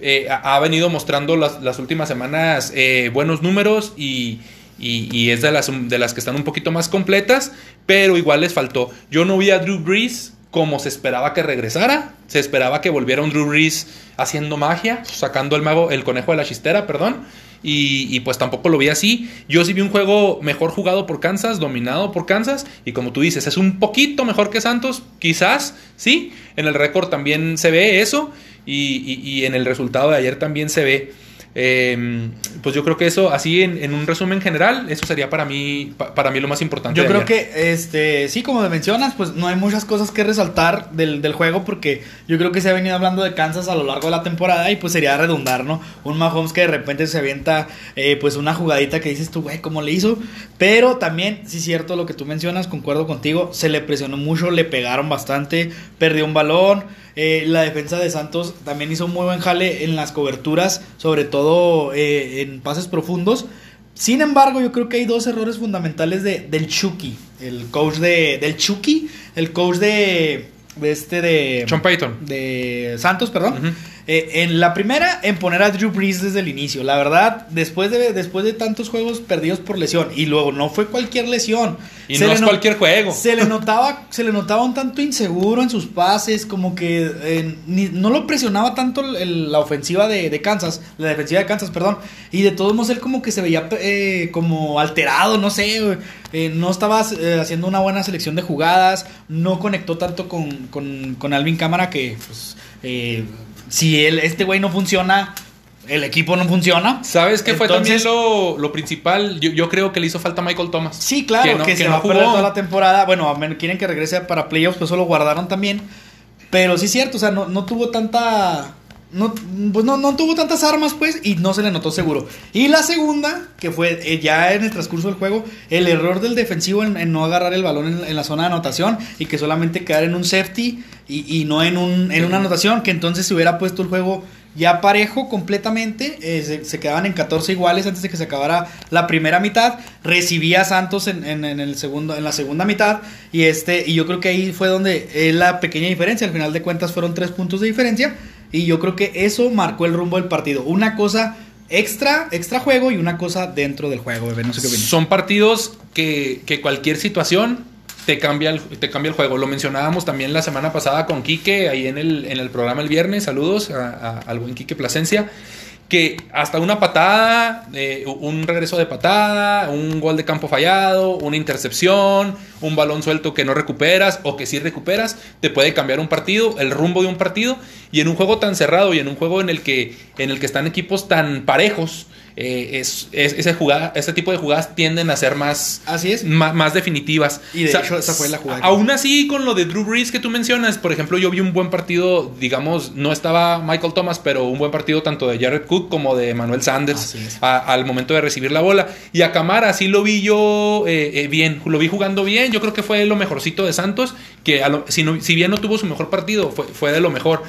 eh, ha, ha venido mostrando las, las últimas semanas eh, buenos números y, y- y es de las, de las que están un poquito más completas, pero igual les faltó. Yo no vi a Drew Brees como se esperaba que regresara. Se esperaba que volviera un Drew Brees haciendo magia, sacando el mago, el conejo de la chistera, perdón. Y, pues tampoco lo vi así. Yo sí vi un juego mejor jugado por Kansas, dominado por Kansas. Y como tú dices, es un poquito mejor que Santos, quizás, sí. En el récord también se ve eso. Y- y en el resultado de ayer también se ve. Eh, pues yo creo que eso, así en, en un resumen general, eso sería para mí, pa- para mí lo más importante. Yo creo ayer. que, este, sí, como mencionas, pues no hay muchas cosas que resaltar del, del juego porque yo creo que se ha venido hablando de Kansas a lo largo de la temporada y pues sería redundar, ¿no? Un Mahomes que de repente se avienta, eh, pues una jugadita que dices tú, güey, ¿cómo le hizo? Pero también, sí es cierto lo que tú mencionas, concuerdo contigo, se le presionó mucho, le pegaron bastante, perdió un balón. Eh, la defensa de Santos también hizo un muy buen jale en las coberturas, sobre todo eh, en pases profundos. Sin embargo, yo creo que hay dos errores fundamentales de, del Chucky, el coach de, del Chucky, el coach de, de este de... Sean Payton. De Santos, perdón. Eh, en la primera, en poner a Drew Brees desde el inicio. La verdad, después de, después de tantos juegos perdidos por lesión, y luego no fue cualquier lesión. Y no es no- cualquier juego. Se le [LAUGHS] notaba, se le notaba un tanto inseguro en sus pases, como que eh, ni- no lo presionaba tanto el- el- la ofensiva de, de Kansas, la defensiva de Kansas, perdón. Y de todos modos él como que se veía eh, como alterado, no sé. Eh, no estaba eh, haciendo una buena selección de jugadas, no conectó tanto con, con, con Alvin Cámara que pues, eh, si él, este güey no funciona, el equipo no funciona. ¿Sabes qué fue también lo, lo principal? Yo, yo creo que le hizo falta a Michael Thomas. Sí, claro, que, no- se no va a perder toda la temporada. Bueno, quieren que regrese para playoffs, pues eso lo guardaron también. Pero sí es cierto, o sea, no, no tuvo tanta. No, pues no, no tuvo tantas armas, pues, y no se le notó seguro. Y la segunda, que fue eh, ya en el transcurso del juego, el error del defensivo en, no agarrar el balón en, la zona de anotación y que solamente quedar en un safety y, y no en, un, en una anotación, que entonces se hubiera puesto el juego ya parejo completamente, eh, se, se quedaban en 14 iguales antes de que se acabara la primera mitad, recibía Santos en, en- el segundo, en la segunda mitad y este y yo creo que ahí fue donde es la pequeña diferencia, al final de cuentas fueron tres puntos de diferencia y yo creo que eso marcó el rumbo del partido, una cosa extra, extra juego y una cosa dentro del juego, bebé, no sé qué opinas. Son partidos que, que cualquier situación te cambia, el, te cambia el juego. Lo mencionábamos también la semana pasada con Quique, ahí en el, en el programa el viernes. Saludos a- al buen Quique Plasencia. Que hasta una patada, eh, un regreso de patada, un gol de campo fallado, una intercepción, un balón suelto que no recuperas o que sí recuperas, te puede cambiar un partido, el rumbo de un partido. Y en un juego tan cerrado y en un juego en el que, en el que están equipos tan parejos, eh, es, es- ese, jugada, ese tipo de jugadas tienden a ser más, Así es. ma- más, definitivas. Y de hecho, esa fue la jugada Aún así, con lo de Drew Brees que tú mencionas, por ejemplo, yo vi un buen partido, digamos, no estaba Michael Thomas, pero un buen partido tanto de Jared Cook como de Manuel Sanders a- al momento de recibir la bola. Y a Camara sí lo vi yo eh, eh, bien, lo vi jugando bien. Yo creo que fue lo mejorcito de Santos, que a lo- si, no- si bien no tuvo su mejor partido, fue, fue de lo mejor.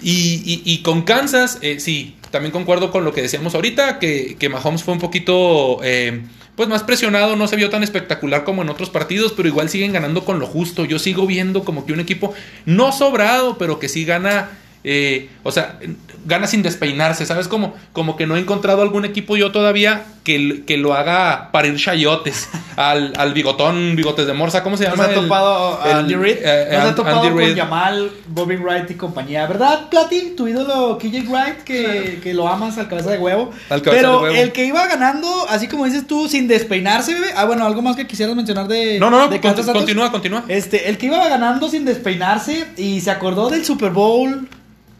Y, y- y con Kansas, eh, sí, también concuerdo con lo que decíamos ahorita, que, que Mahomes fue un poquito eh, pues más presionado, no se vio tan espectacular como en otros partidos, pero igual siguen ganando con lo justo. Yo sigo viendo como que un equipo no sobrado, pero que sí gana, eh, o sea, gana sin despeinarse, ¿sabes? Como, como que no he encontrado algún equipo yo todavía que, que lo haga parir chayotes al, al bigotón, bigotes de morsa, ¿cómo se ¿No llama? se ha topado a el- Andy Reid? eh, ¿No se ha Andy topado con Reid. Jamal, Bobby Wright y compañía? ¿Verdad, Plati? Tu ídolo KJ Wright, que, que lo amas al cabeza de huevo. Al cabeza Pero de huevo. el que iba ganando, así como dices tú, sin despeinarse, bebé. Ah, bueno, algo más que quisieras mencionar de. No, no, no, de continúa, continúa. Este, el que iba ganando sin despeinarse y se acordó del Super Bowl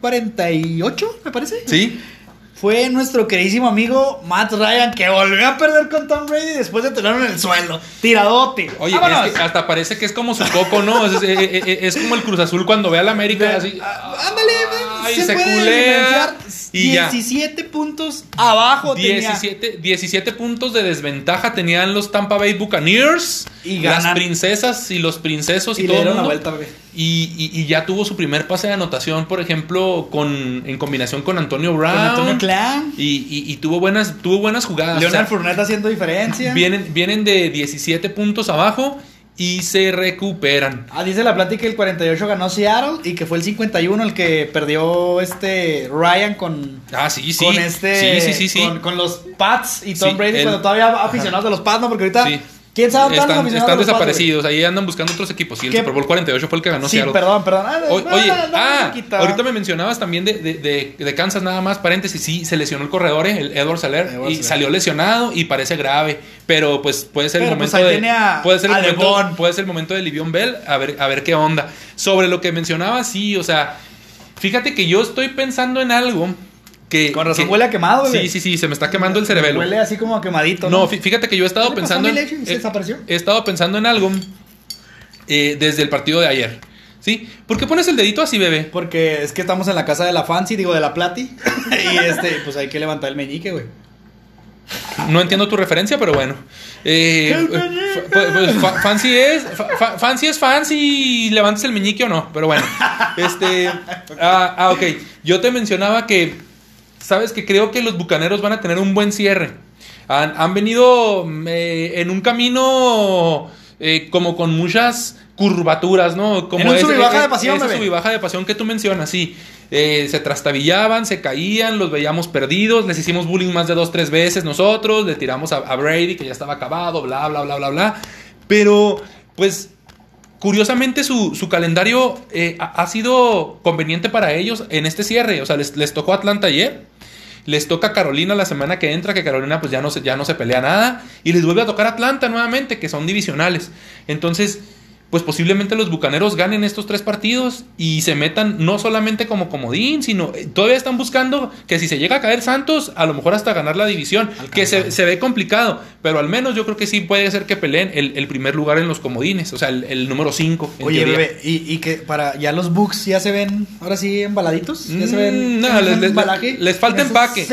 48, me parece. Sí. Fue nuestro queridísimo amigo Matt Ryan que volvió a perder con Tom Brady después de tenerlo en el suelo. Tiradote. Oye, es que hasta parece que es como su coco, ¿no? Es, es- es- es como el Cruz Azul cuando ve a la América así. Ah, Ándale, Ay, se, se puede culea y ya. 17 puntos abajo tenía. 17, 17 puntos de desventaja tenían los Tampa Bay Buccaneers, Y las ganan. princesas y los princesos y, y todo le el dieron la mundo. vuelta, bebé. Y, y- y ya tuvo su primer pase de anotación, por ejemplo, con en combinación con Antonio Brown. Con Antonio Y, y- y tuvo buenas, tuvo buenas jugadas. Leonard O sea, Fournette haciendo diferencia. vienen, vienen de 17 puntos abajo y se recuperan. Ah, dice la plática que el 48 ganó Seattle y que fue el 51 el que perdió este Ryan con, Ah, sí, sí. con este Sí, sí, sí, sí. Con, con los Pats y Tom Brady el- cuando todavía aficionados de los Pats, ¿no? Porque ahorita. ¿Quién sabe están Están, están desaparecidos, ahí andan buscando otros equipos. Sí, el ¿Qué? Super Bowl 48 fue el que ganó Sí, Seattle. perdón, perdón. Ah, O- oye, no, no, ah, ahorita me mencionabas también de, de, de- de Kansas nada más, paréntesis, sí, se lesionó el corredor, eh, el Edward Saler, Edward y Saler. salió lesionado y parece grave, pero pues puede ser el Pero, pues, momento de... a- puede ser el momento, puede ser el momento de Livion Bell, a ver, a ver qué onda. Sobre lo que mencionabas, sí, o sea, fíjate que yo estoy pensando en algo que... Con razón que- huele a quemado, güey. Sí, sí, sí, se me está quemando el cerebelo. Huele así como a quemadito, No, ¿no? fí- fíjate que yo he estado ¿Qué le pasó a pensando en, Miley? ¿Se he- desapareció? he estado pensando en algo eh, desde el partido de ayer. ¿Sí? ¿Por qué pones el dedito así, bebé? Porque es que estamos en la casa de la Fancy, digo, de la Plati. [LAUGHS] y este, pues hay que levantar el meñique, güey. No entiendo tu referencia, pero bueno. Eh, ¡El eh, pues, pues, fa- fancy es fa- fa- fancy es fancy y levantes el meñique o no, pero bueno. Este, [LAUGHS] ah, ah, ok. Yo te mencionaba que sabes que creo que los bucaneros van a tener un buen cierre. Han, han venido mm, eh, en un camino eh, como con muchas curvaturas, ¿no? Como En un sub y baja eh, de pasión, sub y baja de pasión que tú mencionas, sí. Eh, se trastabillaban, se caían, los veíamos perdidos, les hicimos bullying más de dos, tres veces nosotros, le tiramos a, a Brady que ya estaba acabado, bla, bla, bla, bla, bla. Pero, pues, curiosamente su, su calendario eh, ha, ha sido conveniente para ellos en este cierre. O sea, les, les tocó Atlanta ayer. Les toca Carolina la semana que entra, que Carolina pues ya no, se, ya no se pelea nada. Y les vuelve a tocar Atlanta nuevamente, que son divisionales. Entonces, pues posiblemente los Bucaneros ganen estos tres partidos y se metan no solamente como comodín, sino eh, todavía están buscando que si se llega a caer Santos, a lo mejor hasta ganar la división, que se, se ve complicado, pero al menos yo creo que sí puede ser que peleen el, el primer lugar en los comodines, o sea, el, el número 5. Oye, bebé, ¿y, y que para ya los Bucks ya se ven ahora sí embaladitos? ¿Ya se ven? Mm, no, ¿tienen les, les- les falta empaque.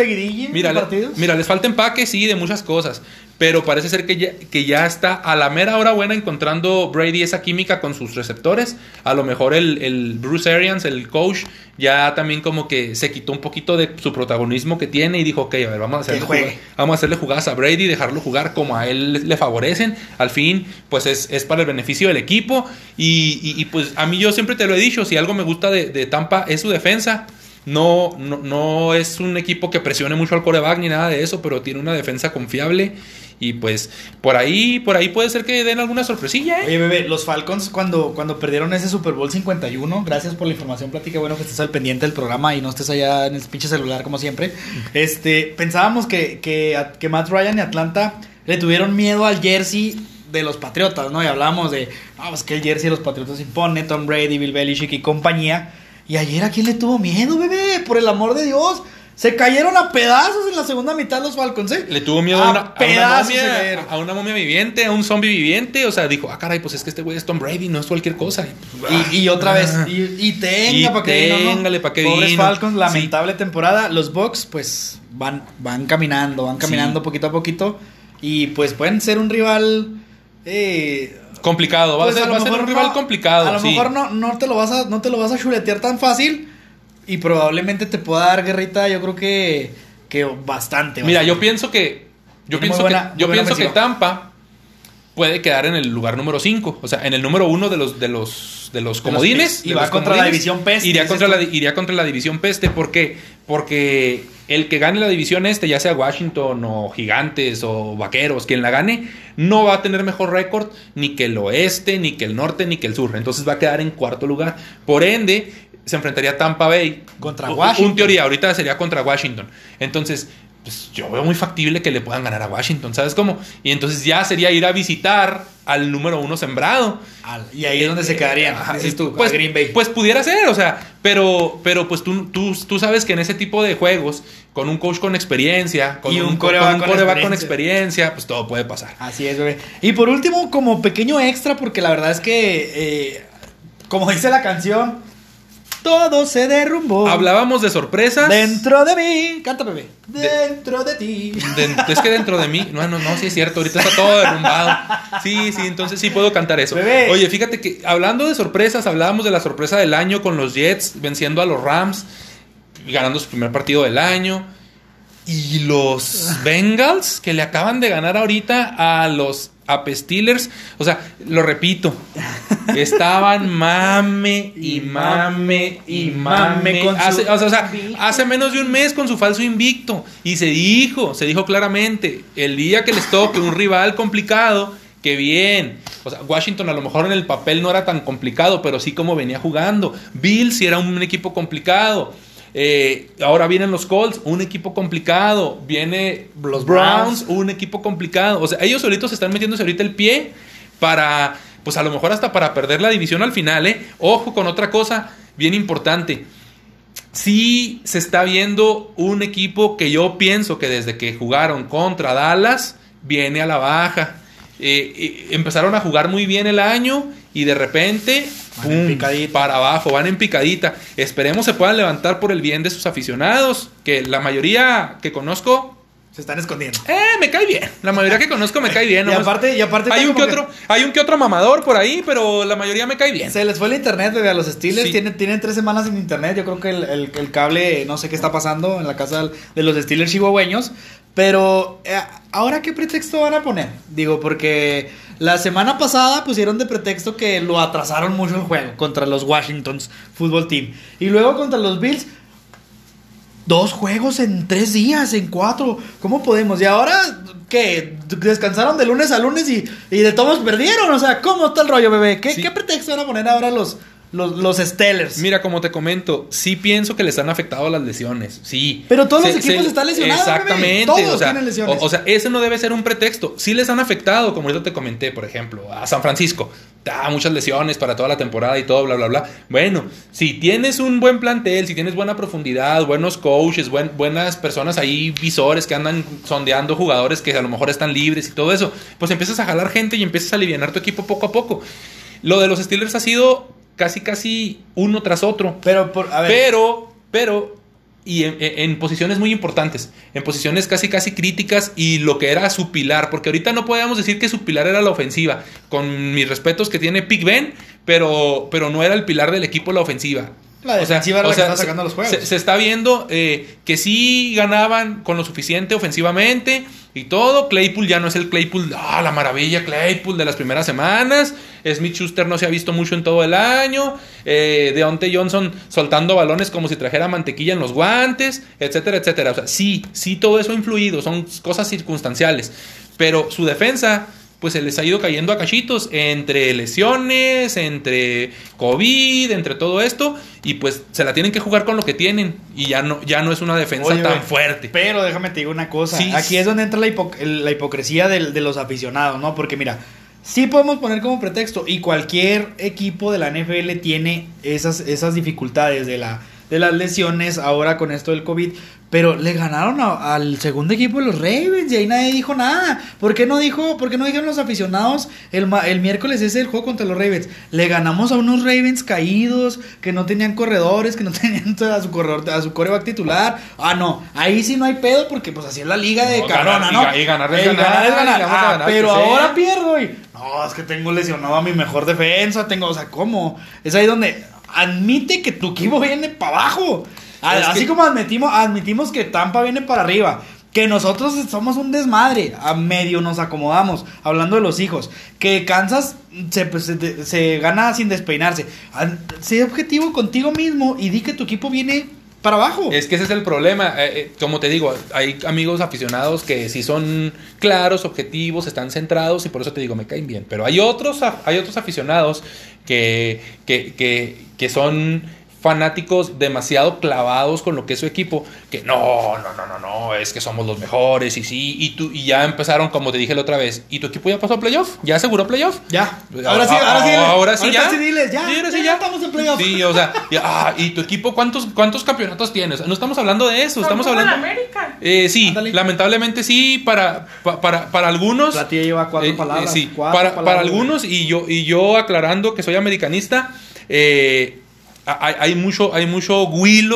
Mira, le- partidos? mira, les falta empaque, sí, de muchas cosas. Pero parece ser que ya, que ya está a la mera hora buena encontrando Brady esa química con sus receptores. A lo mejor el, el Bruce Arians, el coach, ya también como que se quitó un poquito de su protagonismo que tiene y dijo, ok, a ver, vamos a hacerle, jugar- vamos a hacerle jugadas a Brady, dejarlo jugar como a él le- le favorecen. Al fin, pues es, es para el beneficio del equipo. Y, y- y, pues a mí yo siempre te lo he dicho, si algo me gusta de, de Tampa es su defensa. No, no, no es un equipo que presione mucho al coreback ni nada de eso, pero tiene una defensa confiable. Y pues por ahí, por ahí puede ser que den alguna sorpresilla, ¿eh? Oye, bebé, los Falcons cuando, cuando perdieron ese Super Bowl 51, gracias por la información, platica, bueno que estés al pendiente del programa y no estés allá en el pinche celular como siempre. Este, pensábamos que, que, que Matt Ryan y Atlanta le tuvieron miedo al jersey de los Patriotas, ¿no? Y hablábamos de, ah, pues que el jersey de los Patriotas impone, Tom Brady, Bill Belichick y compañía. Y ayer, ¿a quién le tuvo miedo, bebé? Por el amor de Dios. Se cayeron a pedazos en la segunda mitad los Falcons, ¿eh? Le tuvo miedo A a una, a una momia, a una momia viviente, a un zombie viviente. O sea, dijo, ah, caray, pues es que este güey es Tom Brady, no es cualquier cosa. Y, y otra vez, Ah. y, y tenga para que téngale pa' que Pobres vino. Falcons, Sí. lamentable temporada. Los Bucks, pues, van, van caminando, van caminando Sí. poquito a poquito. Y pues pueden ser un rival. Eh, Complicado, va pues, a ser, lo va a ser un rival complicado. A lo sí. mejor no, no te lo vas a, no te lo vas a chuletear tan fácil. Y probablemente te pueda dar guerrita, yo creo que, que bastante. Mira, yo pienso que. Yo Tiene pienso buena- que, yo pienso que. Tampa puede quedar en el lugar número 5. O sea, en el número 1 de los, de los, de los comodines. Y va contra la división peste, Iría contra, la, iría contra la división peste. ¿Por qué? Porque el que gane la división este, ya sea Washington o Gigantes o Vaqueros, quien la gane, no va a tener mejor récord ni que el oeste, ni que el norte, ni que el sur. Entonces va a quedar en cuarto lugar. Por ende, se enfrentaría Tampa Bay. Contra Un- Washington. Un teoría, ahorita sería contra Washington. Entonces, pues yo veo muy factible que le puedan ganar a Washington, ¿sabes cómo? Y entonces ya sería ir a visitar al número uno sembrado. Al- y ahí es donde se quedarían, Ajá, dices tú, pues, Green Bay. Pues pudiera ser, o sea, pero, pero pues tú, tú, tú sabes que en ese tipo de juegos, con un coach con experiencia, con Y un un, coreback con experiencia, pues todo puede pasar. Así es, bebé. Y por último, como pequeño extra, porque la verdad es que, eh, como dice la canción, todo se derrumbó. Hablábamos de sorpresas. Dentro de mí. Canta, bebé. De- Dentro de ti. De- es que dentro de mí, no, no, no, sí es cierto, ahorita está todo derrumbado. Sí, sí, entonces sí puedo cantar eso. Bebé. Oye, fíjate que hablando de sorpresas, hablábamos de la sorpresa del año con los Jets venciendo a los Rams, ganando su primer partido del año. Y los Bengals que le acaban de ganar ahorita a los Ape Steelers. O sea, lo repito, [LAUGHS] estaban mame y mame y mame. con Hace, o sea, o sea, hace menos de un mes con su falso invicto. Y se dijo, se dijo claramente, el día que les toque un rival complicado, que bien. O sea, Washington a lo mejor en el papel no era tan complicado, pero sí como venía jugando. Bills sí era un equipo complicado. Eh, ahora vienen los Colts, un equipo complicado. Viene Los Browns, un equipo complicado. O sea, ellos solitos están metiéndose ahorita el pie para, pues a lo mejor hasta para perder la división al final, ¿eh? Ojo con otra cosa bien importante. Sí se está viendo un equipo que yo pienso que desde que jugaron contra Dallas viene a la baja. Eh, eh, empezaron a jugar muy bien el año y de repente Van en ¡pum! picadita. para abajo, van en picadita. Esperemos se puedan levantar por el bien de sus aficionados, que la mayoría que conozco Se están escondiendo. eh, me cae bien. La mayoría que conozco me cae bien. [LAUGHS] Y nomás- aparte- y aparte hay un que como que- otro, hay un que otro mamador por ahí, pero la mayoría me cae bien. Se les fue el internet, bebé, a los Steelers. Sí. Tienen, tienen tres semanas sin internet. Yo creo que el, el- el cable, no sé qué está pasando en la casa de los Steelers chihuahueños. Pero, eh, ¿ahora qué pretexto van a poner? Digo, porque la semana pasada pusieron de pretexto que lo atrasaron mucho el juego contra los Washingtons Football Team. Y luego contra los Bills, dos juegos en tres días, en cuatro. ¿Cómo podemos? Y ahora, ¿qué? Descansaron de lunes a lunes y, y de todos perdieron. O sea, ¿cómo está el rollo, bebé? ¿Qué, Sí. ¿qué pretexto van a poner ahora los, los, los Steelers? Mira, como te comento, sí pienso que les han afectado las lesiones. Sí. Pero todos los equipos están lesionados. Exactamente. Todos o, sea, tienen lesiones. o, o sea, ese no debe ser un pretexto. Sí les han afectado, como ahorita te comenté, por ejemplo, a San Francisco. Da muchas lesiones para toda la temporada y todo, bla, bla, bla. Bueno, si tienes un buen plantel, si tienes buena profundidad, buenos coaches, buen- buenas personas ahí, visores que andan sondeando jugadores que a lo mejor están libres y todo eso, pues empiezas a jalar gente y empiezas a aliviar tu equipo poco a poco. Lo de los Steelers ha sido casi, casi uno tras otro. Pero, por, a ver. Pero, pero, y en, en- en posiciones muy importantes, en posiciones casi, casi críticas y lo que era su pilar, porque ahorita no podíamos decir que su pilar era la ofensiva, con mis respetos que tiene Pick Ben, pero, pero no era el pilar del equipo la ofensiva. La defensiva era la que estaba se- sacando los juegos. Se, se está viendo eh, que sí ganaban con lo suficiente ofensivamente y todo. Claypool ya no es el Claypool, ah, la maravilla Claypool de las primeras semanas. Smith Schuster no se ha visto mucho en todo el año. Eh, Deontay Johnson soltando balones como si trajera mantequilla en los guantes, etcétera, etcétera. O sea, sí, sí, todo eso ha influido, son cosas circunstanciales. Pero su defensa, pues se les ha ido cayendo a cachitos entre lesiones, entre COVID, entre todo esto, y pues se la tienen que jugar con lo que tienen, y ya no, ya no es una defensa Oye, tan fuerte. Pero déjame te digo una cosa. Sí. Aquí es donde entra la, la hipocresía del- de los aficionados, ¿no? Porque mira, sí podemos poner como pretexto, y cualquier equipo de la NFL tiene esas, esas dificultades de, la, de las lesiones ahora con esto del COVID. Pero le ganaron a- al segundo equipo de los Ravens y ahí nadie dijo nada. ¿Por qué no dijo, por qué no dijeron los aficionados el, el miércoles ese el juego contra los Ravens? Le ganamos a unos Ravens caídos, que no tenían corredores, que no [LAUGHS] tenían a su corredor, a su coreback titular. Ah, no, ahí sí no hay pedo porque pues así es la liga de No, cabrona, ¿no? y- y ganar es El ganar, es ganar. Ah, ganar, pero que sea. ahora pierdo y no, es que tengo lesionado a mi mejor defensa, tengo, o sea, ¿cómo? Es ahí donde admite que tu equipo viene para abajo. Es Así que- como admitimos, admitimos que Tampa viene para arriba. Que nosotros somos un desmadre. A medio nos acomodamos. Hablando de los hijos. Que Kansas se, pues, se, se gana sin despeinarse. Sé objetivo contigo mismo y di que tu equipo viene para abajo. Es que ese es el problema. eh, eh, como te digo, hay amigos aficionados que sí son claros, objetivos, están centrados y por eso te digo, me caen bien. Pero hay otros, hay otros aficionados que, que, que son fanáticos demasiado clavados con lo que es su equipo, que no, no, no, no, no, es que somos los mejores y sí, y, tú, y ya empezaron, como te dije la otra vez, ¿y tu equipo ya pasó a playoff? ¿Ya aseguró playoff? Ya. Ahora sí, ahora sí. Ahora sí ya. ya. Sí, ahora sí ya estamos en playoff. Sí, o sea, ya, ah, ¿y tu equipo cuántos, cuántos campeonatos tienes? No estamos hablando de eso, estamos hablando... la América. Eh, sí, Ándale. lamentablemente sí, para, pa- para, para algunos... Platilla lleva cuatro eh, eh, palabras. sí, cuatro para, palabras, para algunos, y yo, y yo aclarando que soy americanista, eh, hay, hay mucho, hay mucho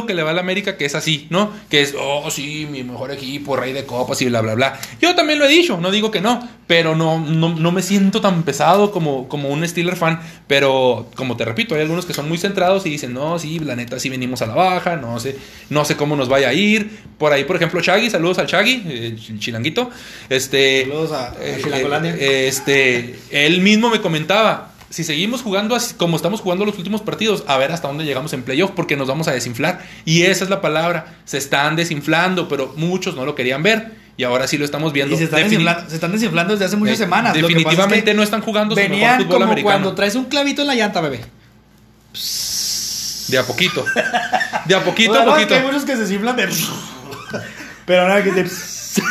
que le va a la América que es así, ¿no? Que es, oh, sí, mi mejor equipo, rey de copas y bla, bla, bla. Yo también lo he dicho, no digo que no, pero no, no, no me siento tan pesado como, como un Steeler fan. Pero, como te repito, hay algunos que son muy centrados y dicen, no, sí, la neta, sí venimos a la baja, no sé, no sé cómo nos vaya a ir. Por ahí, por ejemplo, Chagui, saludos al Chagui, eh, el chilanguito. Este, Saludos a- a eh, Chilangolandia. eh, este, él mismo me comentaba, si seguimos jugando así como estamos jugando los últimos partidos, a ver hasta dónde llegamos en playoff, porque nos vamos a desinflar. Y esa es la palabra, se están desinflando, pero muchos no lo querían ver. Y ahora sí lo estamos viendo. Y se están, desinflando, se están desinflando desde hace muchas eh, semanas. Lo que pasa es Definitivamente que no están jugando su mejor fútbol como americano. cuando traes un clavito en la llanta, bebé. De a poquito. De a poquito a [LAUGHS] poquito. que hay muchos que se desinflan de... Pero no, que se...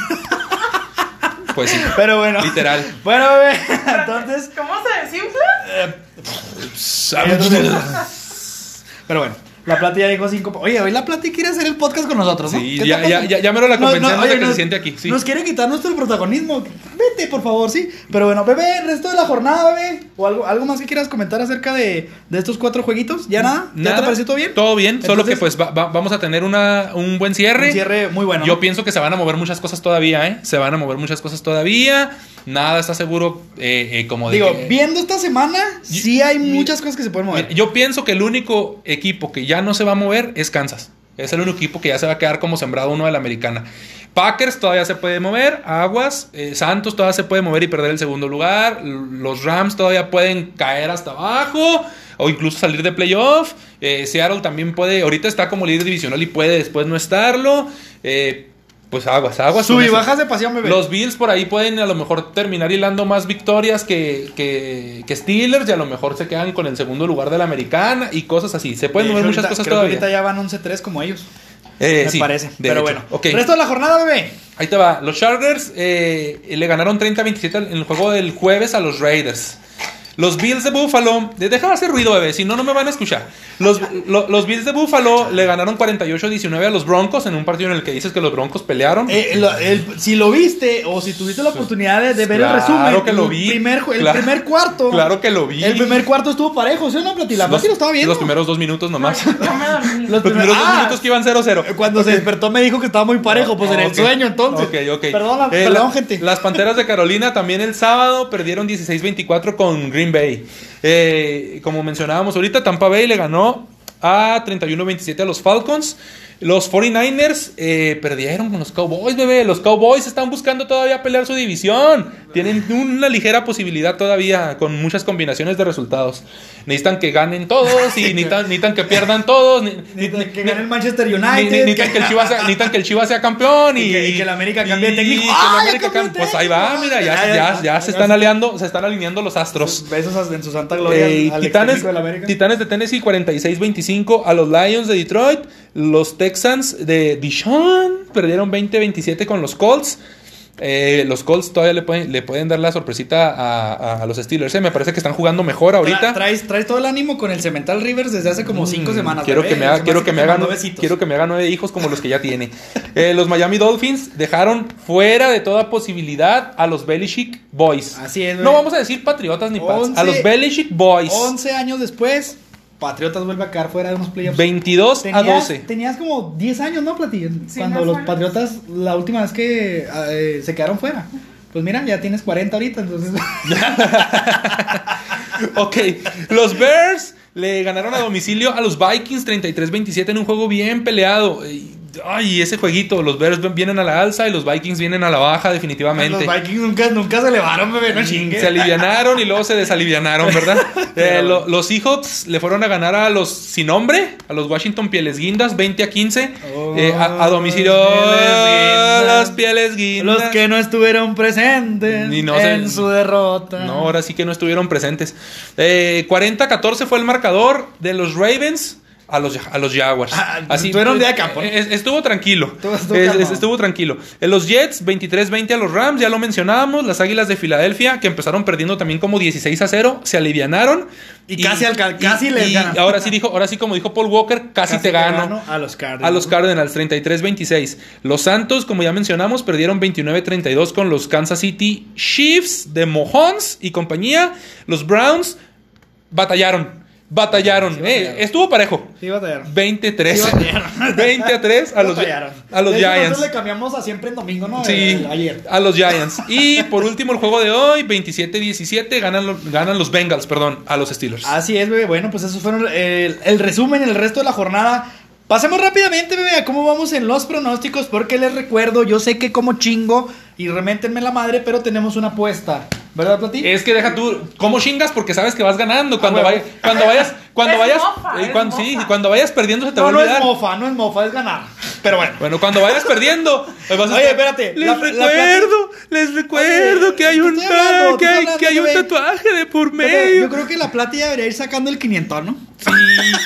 Pues sí. Pero bueno. Literal. Bueno, bebé, entonces... ¿Cómo se desinfla? [LAUGHS] Pero bueno, la Plata ya dijo cinco... Oye, hoy la Plata quiere hacer el podcast con nosotros, ¿no? Sí, ¿Qué ya- ya- ya- ya mero la convencemos de que se nos- siente aquí, sí. Nos quiere quitar nuestro protagonismo. Vete, por favor, sí. Pero bueno, bebé, el resto de la jornada, bebé. ¿O algo, algo más que quieras comentar acerca de, de estos cuatro jueguitos? ¿Ya nada? ¿Ya Nada. te pareció todo bien? Todo bien, solo que Entonces, pues va- va- vamos a tener una, un buen cierre. Un cierre muy bueno. Yo ¿no? pienso que se van a mover muchas cosas todavía, ¿eh? Se van a mover muchas cosas todavía. Nada está seguro eh, eh, como de Digo, que- viendo esta semana, sí hay muchas cosas que se pueden mover. Yo pienso que el único equipo que ya no se va a mover es Kansas. Es el único equipo que ya se va a quedar como sembrado uno de la americana. Packers todavía se puede mover, Aguas, eh, Santos todavía se puede mover y perder el segundo lugar, los Rams todavía pueden caer hasta abajo o incluso salir de playoff, eh, Seattle también puede, ahorita está como líder divisional y puede después no estarlo, eh, pues aguas, aguas. Sub y bajas de pasión, bebé. Los Bills por ahí pueden a lo mejor terminar hilando más victorias que, que, que Steelers y a lo mejor se quedan con el segundo lugar de la americana y cosas así. Se pueden De mover muchas cosas creo que todavía. ahorita ya van 11-3 como ellos. Eh, me sí, parece. Pero hecho. bueno. Ok. Resto de la jornada, bebé. Ahí te va. Los Chargers eh, le ganaron 30-27 en el juego del jueves a los Raiders. Los Bills de Buffalo. de- Deja de hacer ruido, bebé, si no, no me van a escuchar. Los, lo- los Bills de Buffalo le ganaron 48-19 a los Broncos en un partido en el que dices que los Broncos pelearon. Eh, el- si lo viste o si tuviste la oportunidad de, de ver Claro el resumen, que lo el vi. Primer, el Claro- primer cuarto. claro que lo vi. El primer cuarto estuvo parejo, ¿sí o no, Plati? La los, lo estaba viendo. los primeros dos minutos nomás. Los Los primer- primeros dos ah, minutos que iban 0-0. Cuando se despertó me dijo que estaba muy parejo, pues en el sueño entonces. Ok, ok. Perdón, la- Eh, perdón la- gente. Las Panteras de Carolina también el sábado perdieron 16-24 con Green Bay. Eh, como mencionábamos ahorita, Tampa Bay le ganó a 31-27 a los Falcons. Los 49ers eh, perdieron con los Cowboys, bebé. Los Cowboys están buscando todavía pelear su división. Tienen una ligera posibilidad todavía con muchas combinaciones de resultados. Necesitan que ganen todos y necesitan, [LAUGHS] necesitan que pierdan todos. ni- que gane el Manchester ni- United. ni- Necesitan que el Chivas sea, necesitan que el Chivas sea campeón y, Y que- y que el América cambie de y técnico. que ¡Ah, América cambió de cambie- Pues ahí va, mira, ya, Ya, ya, se están aliando, se están alineando los astros. Besos en su santa gloria Eh, al, Titanes, América. Titanes de Tennessee 46-25 a los Lions de Detroit. Los Texans de Dishon perdieron 20-27 con los Colts. Eh, los Colts todavía le pueden, le pueden dar la sorpresita a, a- a los Steelers. eh. Me parece que están jugando mejor ahorita. Tra- traes, traes todo el ánimo con el Cemental Rivers desde hace como cinco Mm, semanas. Quiero que me haga, quiero hace que me te haga, mandó nue- besitos. quiero que me haga nueve hijos como los que ya tiene. Eh, los Miami Dolphins dejaron fuera de toda posibilidad a los Belichick Boys. Así es, No vamos a decir patriotas ni pats. A los Belichick Boys. 11 años después, Patriotas vuelve a quedar fuera de unos playoffs. 22 a Tenías, 12. tenías como 10 años, ¿no, Plati? Sí, Cuando los. Patriotas, la última vez que eh, se quedaron fuera. Pues mira, ya tienes 40 ahorita, entonces. [LAUGHS] Ok, los Bears le ganaron a domicilio a los Vikings 33-27 en un juego bien peleado. Ay, ese jueguito, los Bears vienen a la alza y los Vikings vienen a la baja definitivamente. los Vikings nunca, nunca se elevaron, bebé, no chingues. Se alivianaron y luego se desalivianaron, ¿verdad? [LAUGHS] Eh, lo- los Seahawks le fueron a ganar a los sin nombre, a los Washington Pieles Guindas, 20 a 15. Oh, eh, a, a domicilio, Pieles las Pieles Guindas. Los que no estuvieron presentes Y no se- en su derrota. No, ahora sí que no estuvieron presentes. Eh, 40-14 fue el marcador de los Ravens a los, a los Jaguars. Ah, tuvieron día de campo, ¿no? eh, Estuvo tranquilo. Estuvo- estuvo Es- estuvo tranquilo. En los Jets, 23-20 a los Rams, ya lo mencionábamos. Las Águilas de Filadelfia, que empezaron perdiendo también como 16 a 0, se alivianaron. Y casi alca- casi les y ganan. ahora sí dijo, ahora sí como dijo Paul Walker, casi, te gano. a los Cardinals. A los Cardinals, 33-26. Los Santos, como ya mencionamos, perdieron 29-32 con los Kansas City Chiefs de Mohons y compañía. Los Browns batallaron. Batallaron. Sí, Eh, batallaron. estuvo parejo. Sí, batallaron. 23. Sí, batallaron. 20 a 3 a los, Batallaron. a los hecho, Giants. Nosotros le cambiamos a siempre en domingo, ¿no? Sí, El- ayer. a los Giants. Y por último, el juego de hoy, 27-17, ganan, los- ganan los Bengals, perdón, a los Steelers. Así es, bebé. Bueno, pues esos fueron el, el resumen, el resto de la jornada. Pasemos rápidamente, bebé, a cómo vamos en los pronósticos, porque les recuerdo, yo sé que como chingo y reméntenme la madre, pero tenemos una apuesta. ¿Verdad, Plati? Es que deja tú, ¿cómo chingas? Porque sabes que vas ganando. Cuando, huevo. vayas, cuando vayas, cuando Es vayas, mofa, eh, es cuando, sí, mofa. cuando vayas perdiendo se te no, va a no es olvidar. mofa, no es mofa, es ganar. Pero bueno. Bueno, cuando vayas perdiendo, vas a Oye, estar, espérate, Les la- la recuerdo, les recuerdo Oye, que hay un hablando, que hay, que hay tatuaje de por medio. yo creo que la Plati ya debería ir sacando el 500, ¿no? Sí,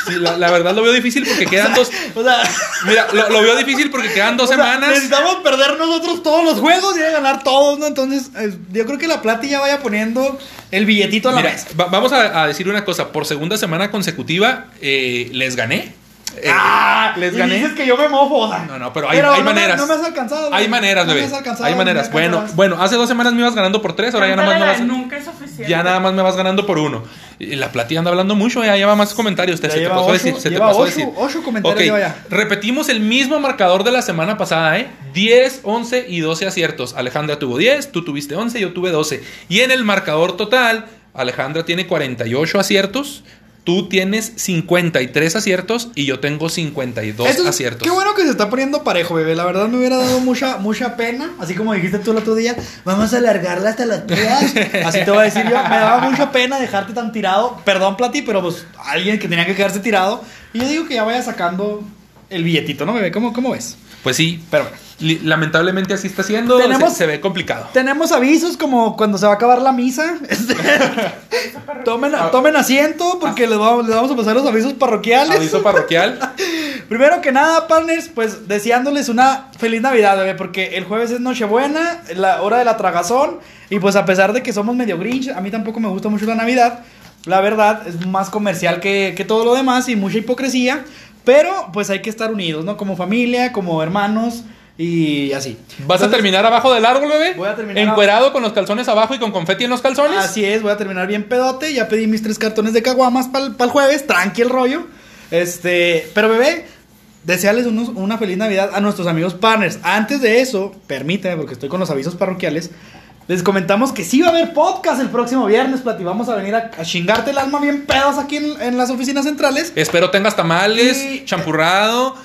sí, la, la verdad lo veo difícil porque quedan dos. O sea, Mira, lo, lo veo difícil porque quedan dos o sea, semanas. necesitamos perder nosotros todos los juegos y ganar todos, ¿no? Entonces, eh, yo creo que la Plati ya vaya poniendo el billetito a la Mira, mesa. va- vamos a, a decir una cosa. Por segunda semana consecutiva, eh, les gané. Eh, ah, les y gané. dices que yo me mofo. No, no, pero hay, hay no me- maneras. no me has alcanzado. Hay maneras, No me bebé. has alcanzado, hay me maneras. Bueno, bueno, hace dos semanas me ibas ganando por tres, ahora ya nada más me vas, Cántale, Nunca es suficiente. ya nada más me vas ganando por uno. Y la platilla anda hablando mucho, ya lleva más comentarios. Te, se te pasó a ocho- decir. Se te lleva pasó a ocho- decir. ocho comentarios Ok, lleva ya. Repetimos el mismo marcador de la semana pasada, ¿eh? 10, 11 y 12 aciertos. Alejandra tuvo 10, tú tuviste 11, yo tuve 12. Y en el marcador total, Alejandra tiene 48 aciertos. Tú tienes 53 aciertos y yo tengo 52 Eso es- aciertos. Qué bueno que se está poniendo parejo, bebé. La verdad me hubiera dado mucha, mucha pena. Así como dijiste tú el otro día, vamos a alargarla hasta las días. Así te voy a decir yo. Me daba mucha pena dejarte tan tirado. Perdón, Plati, pero pues alguien que tenía que quedarse tirado. Y yo digo que ya vaya sacando el billetito, ¿no, bebé? ¿Cómo, cómo ves? Pues sí, Pero bueno. Lamentablemente así está siendo. Tenemos- se, se ve complicado. Tenemos avisos como cuando se va a acabar la misa. [LAUGHS] Este, tomen, tomen asiento porque les vamos, les vamos a pasar los avisos parroquiales. Aviso parroquial. [LAUGHS] Primero que nada, partners, pues deseándoles una feliz Navidad, bebé, porque el jueves es Nochebuena, la hora de la tragazón, y pues a pesar de que somos medio grinch, a mí tampoco me gusta mucho la Navidad, la verdad es más comercial que, que todo lo demás y mucha hipocresía, pero pues hay que estar unidos, ¿no? Como familia, como hermanos y así. ¿Vas a terminar abajo del árbol, bebé? Voy a terminar Encuerado con los calzones abajo y con confeti en los calzones. Así es, voy a terminar bien pedote. Ya pedí mis tres cartones de caguamas para el jueves. Tranqui el rollo. Este, pero bebé, desearles unos- una feliz Navidad a nuestros amigos partners. Antes de eso, permíteme, porque estoy con los avisos parroquiales. Les comentamos que sí va a haber podcast el próximo viernes, Plati. Vamos a venir a, a chingarte el alma bien pedos aquí en, en las oficinas centrales. Espero tengas tamales, Y- champurrado, eh,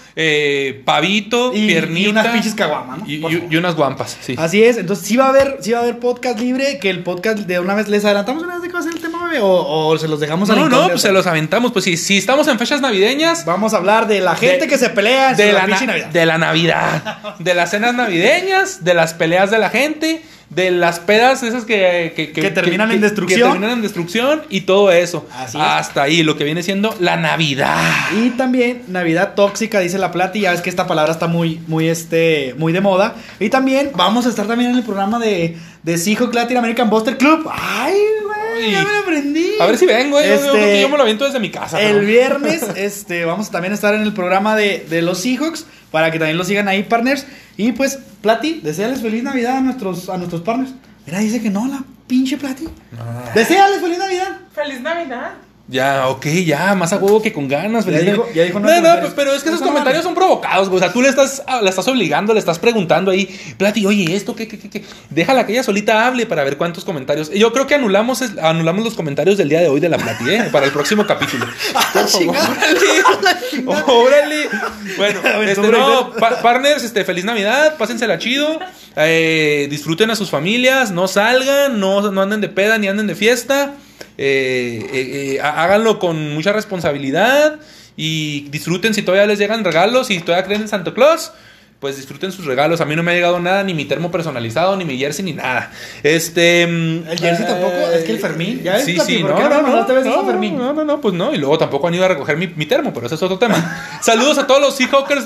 pavito, Y- piernita. y unas pinches caguamas, ¿no? Y, unas guampas, sí. Así es, entonces sí va a haber, sí va a haber podcast libre, que el podcast de una vez les adelantamos una vez de qué va a ser el tema, bebé, o, o se los dejamos No, no, pues se los aventamos. Pues sí, si estamos en fechas navideñas, Vamos a hablar de la gente De- que se pelea de la, Navidad. de la Navidad, de las cenas navideñas, de las peleas de la gente, de las pedas esas que, Que terminan en destrucción. Que terminan en destrucción y todo eso. Así es. Hasta ahí, lo que viene siendo la Navidad. Y también Navidad tóxica, dice la plata, y ya ves que esta palabra está muy, muy, este, muy de moda. Y también vamos a estar también en el programa de, de Seahawk Latin American Buster Club. Ay, ya me lo aprendí. A ver si vengo, eh, yo- yo, Este, creo que yo me lo aviento desde mi casa. El pero- viernes, [LAUGHS] este, vamos a también estar en el programa de, de los Seahawks para que también lo sigan ahí, partners. Y pues, Plati, deseales feliz Navidad a nuestros, a nuestros partners. Mira, dice que no, la pinche Plati. Deseales feliz Navidad. ¡Feliz Navidad! Ya, ok, ya, más a huevo que con ganas. Ya dijo- ya dijo no, no, comentarios. pero es que esos No, no, comentarios no. son provocados, güey. O sea, tú le estás, ah, la estás obligando, le estás preguntando ahí, Plati, oye, esto, ¿qué, qué, qué, qué? Déjala que ella solita hable para ver cuántos comentarios. Yo creo que anulamos, anulamos los comentarios del día de hoy de la Plati, ¿eh? Para el próximo capítulo. [LAUGHS] [LAUGHS] chingada. ¡Órale! [LAUGHS] ¡Órale! Bueno, este, no, pa- partners, este, feliz Navidad, pásensela chido, eh, disfruten a sus familias, no salgan, no, no anden de peda ni anden de fiesta, eh, eh, eh, há- háganlo con mucha responsabilidad y disfruten si todavía les llegan regalos, si todavía creen en Santa Claus. Pues disfruten sus regalos. A mí no me ha llegado nada, ni mi termo personalizado, ni mi jersey, ni nada. Este. mm, El jersey tampoco, es que el Fermín, ya Sí, sí, ¿por no, no, no, no, pues no. Y luego tampoco han ido a recoger mi, mi termo, pero ese es otro tema. [LAUGHS] Saludos a todos los Seahawkers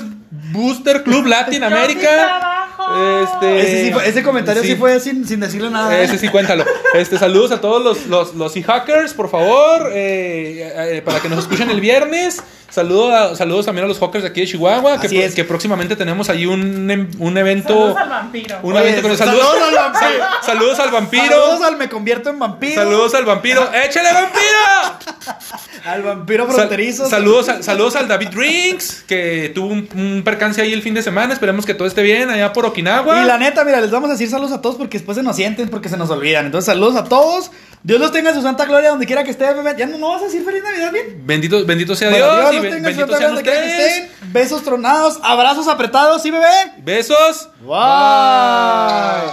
Booster Club Latinoamérica. trabajo! Este, Ese, sí fue- ese comentario sí, fue sin, sin decirle nada. Ese sí, cuéntalo. Este, saludos a todos los, los, los Seahawkers, por favor, eh, eh, para que nos escuchen el viernes. Saludo a- saludos también a los Hawkers de aquí de Chihuahua, que, Así es. que próximamente tenemos ahí un, em- un evento. Saludos al vampiro. Un Oye, evento con saludos saludos, al vampiro. sal- [LAUGHS] saludos al vampiro. Saludos al me convierto en vampiro. Saludos al vampiro. ¡Échale vampiro! [LAUGHS] al vampiro Sal- fronterizo. saludos, a- saludos al David Drinks, que tuvo un, un percance ahí el fin de semana. Esperemos que todo esté bien allá por Okinawa. Y la neta, mira, les vamos a decir saludos a todos porque después se nos sienten, porque se nos olvidan. Entonces, saludos a todos. Dios los tenga en su santa gloria donde quiera que esté. bebé. Ya no, no vas a decir feliz Navidad, bien. Bendito, bendito sea Bueno, Dios, y los be- tenga en su santa gloria donde quiera que estén. Besos tronados, abrazos apretados, ¿sí, bebé? Besos. Bye.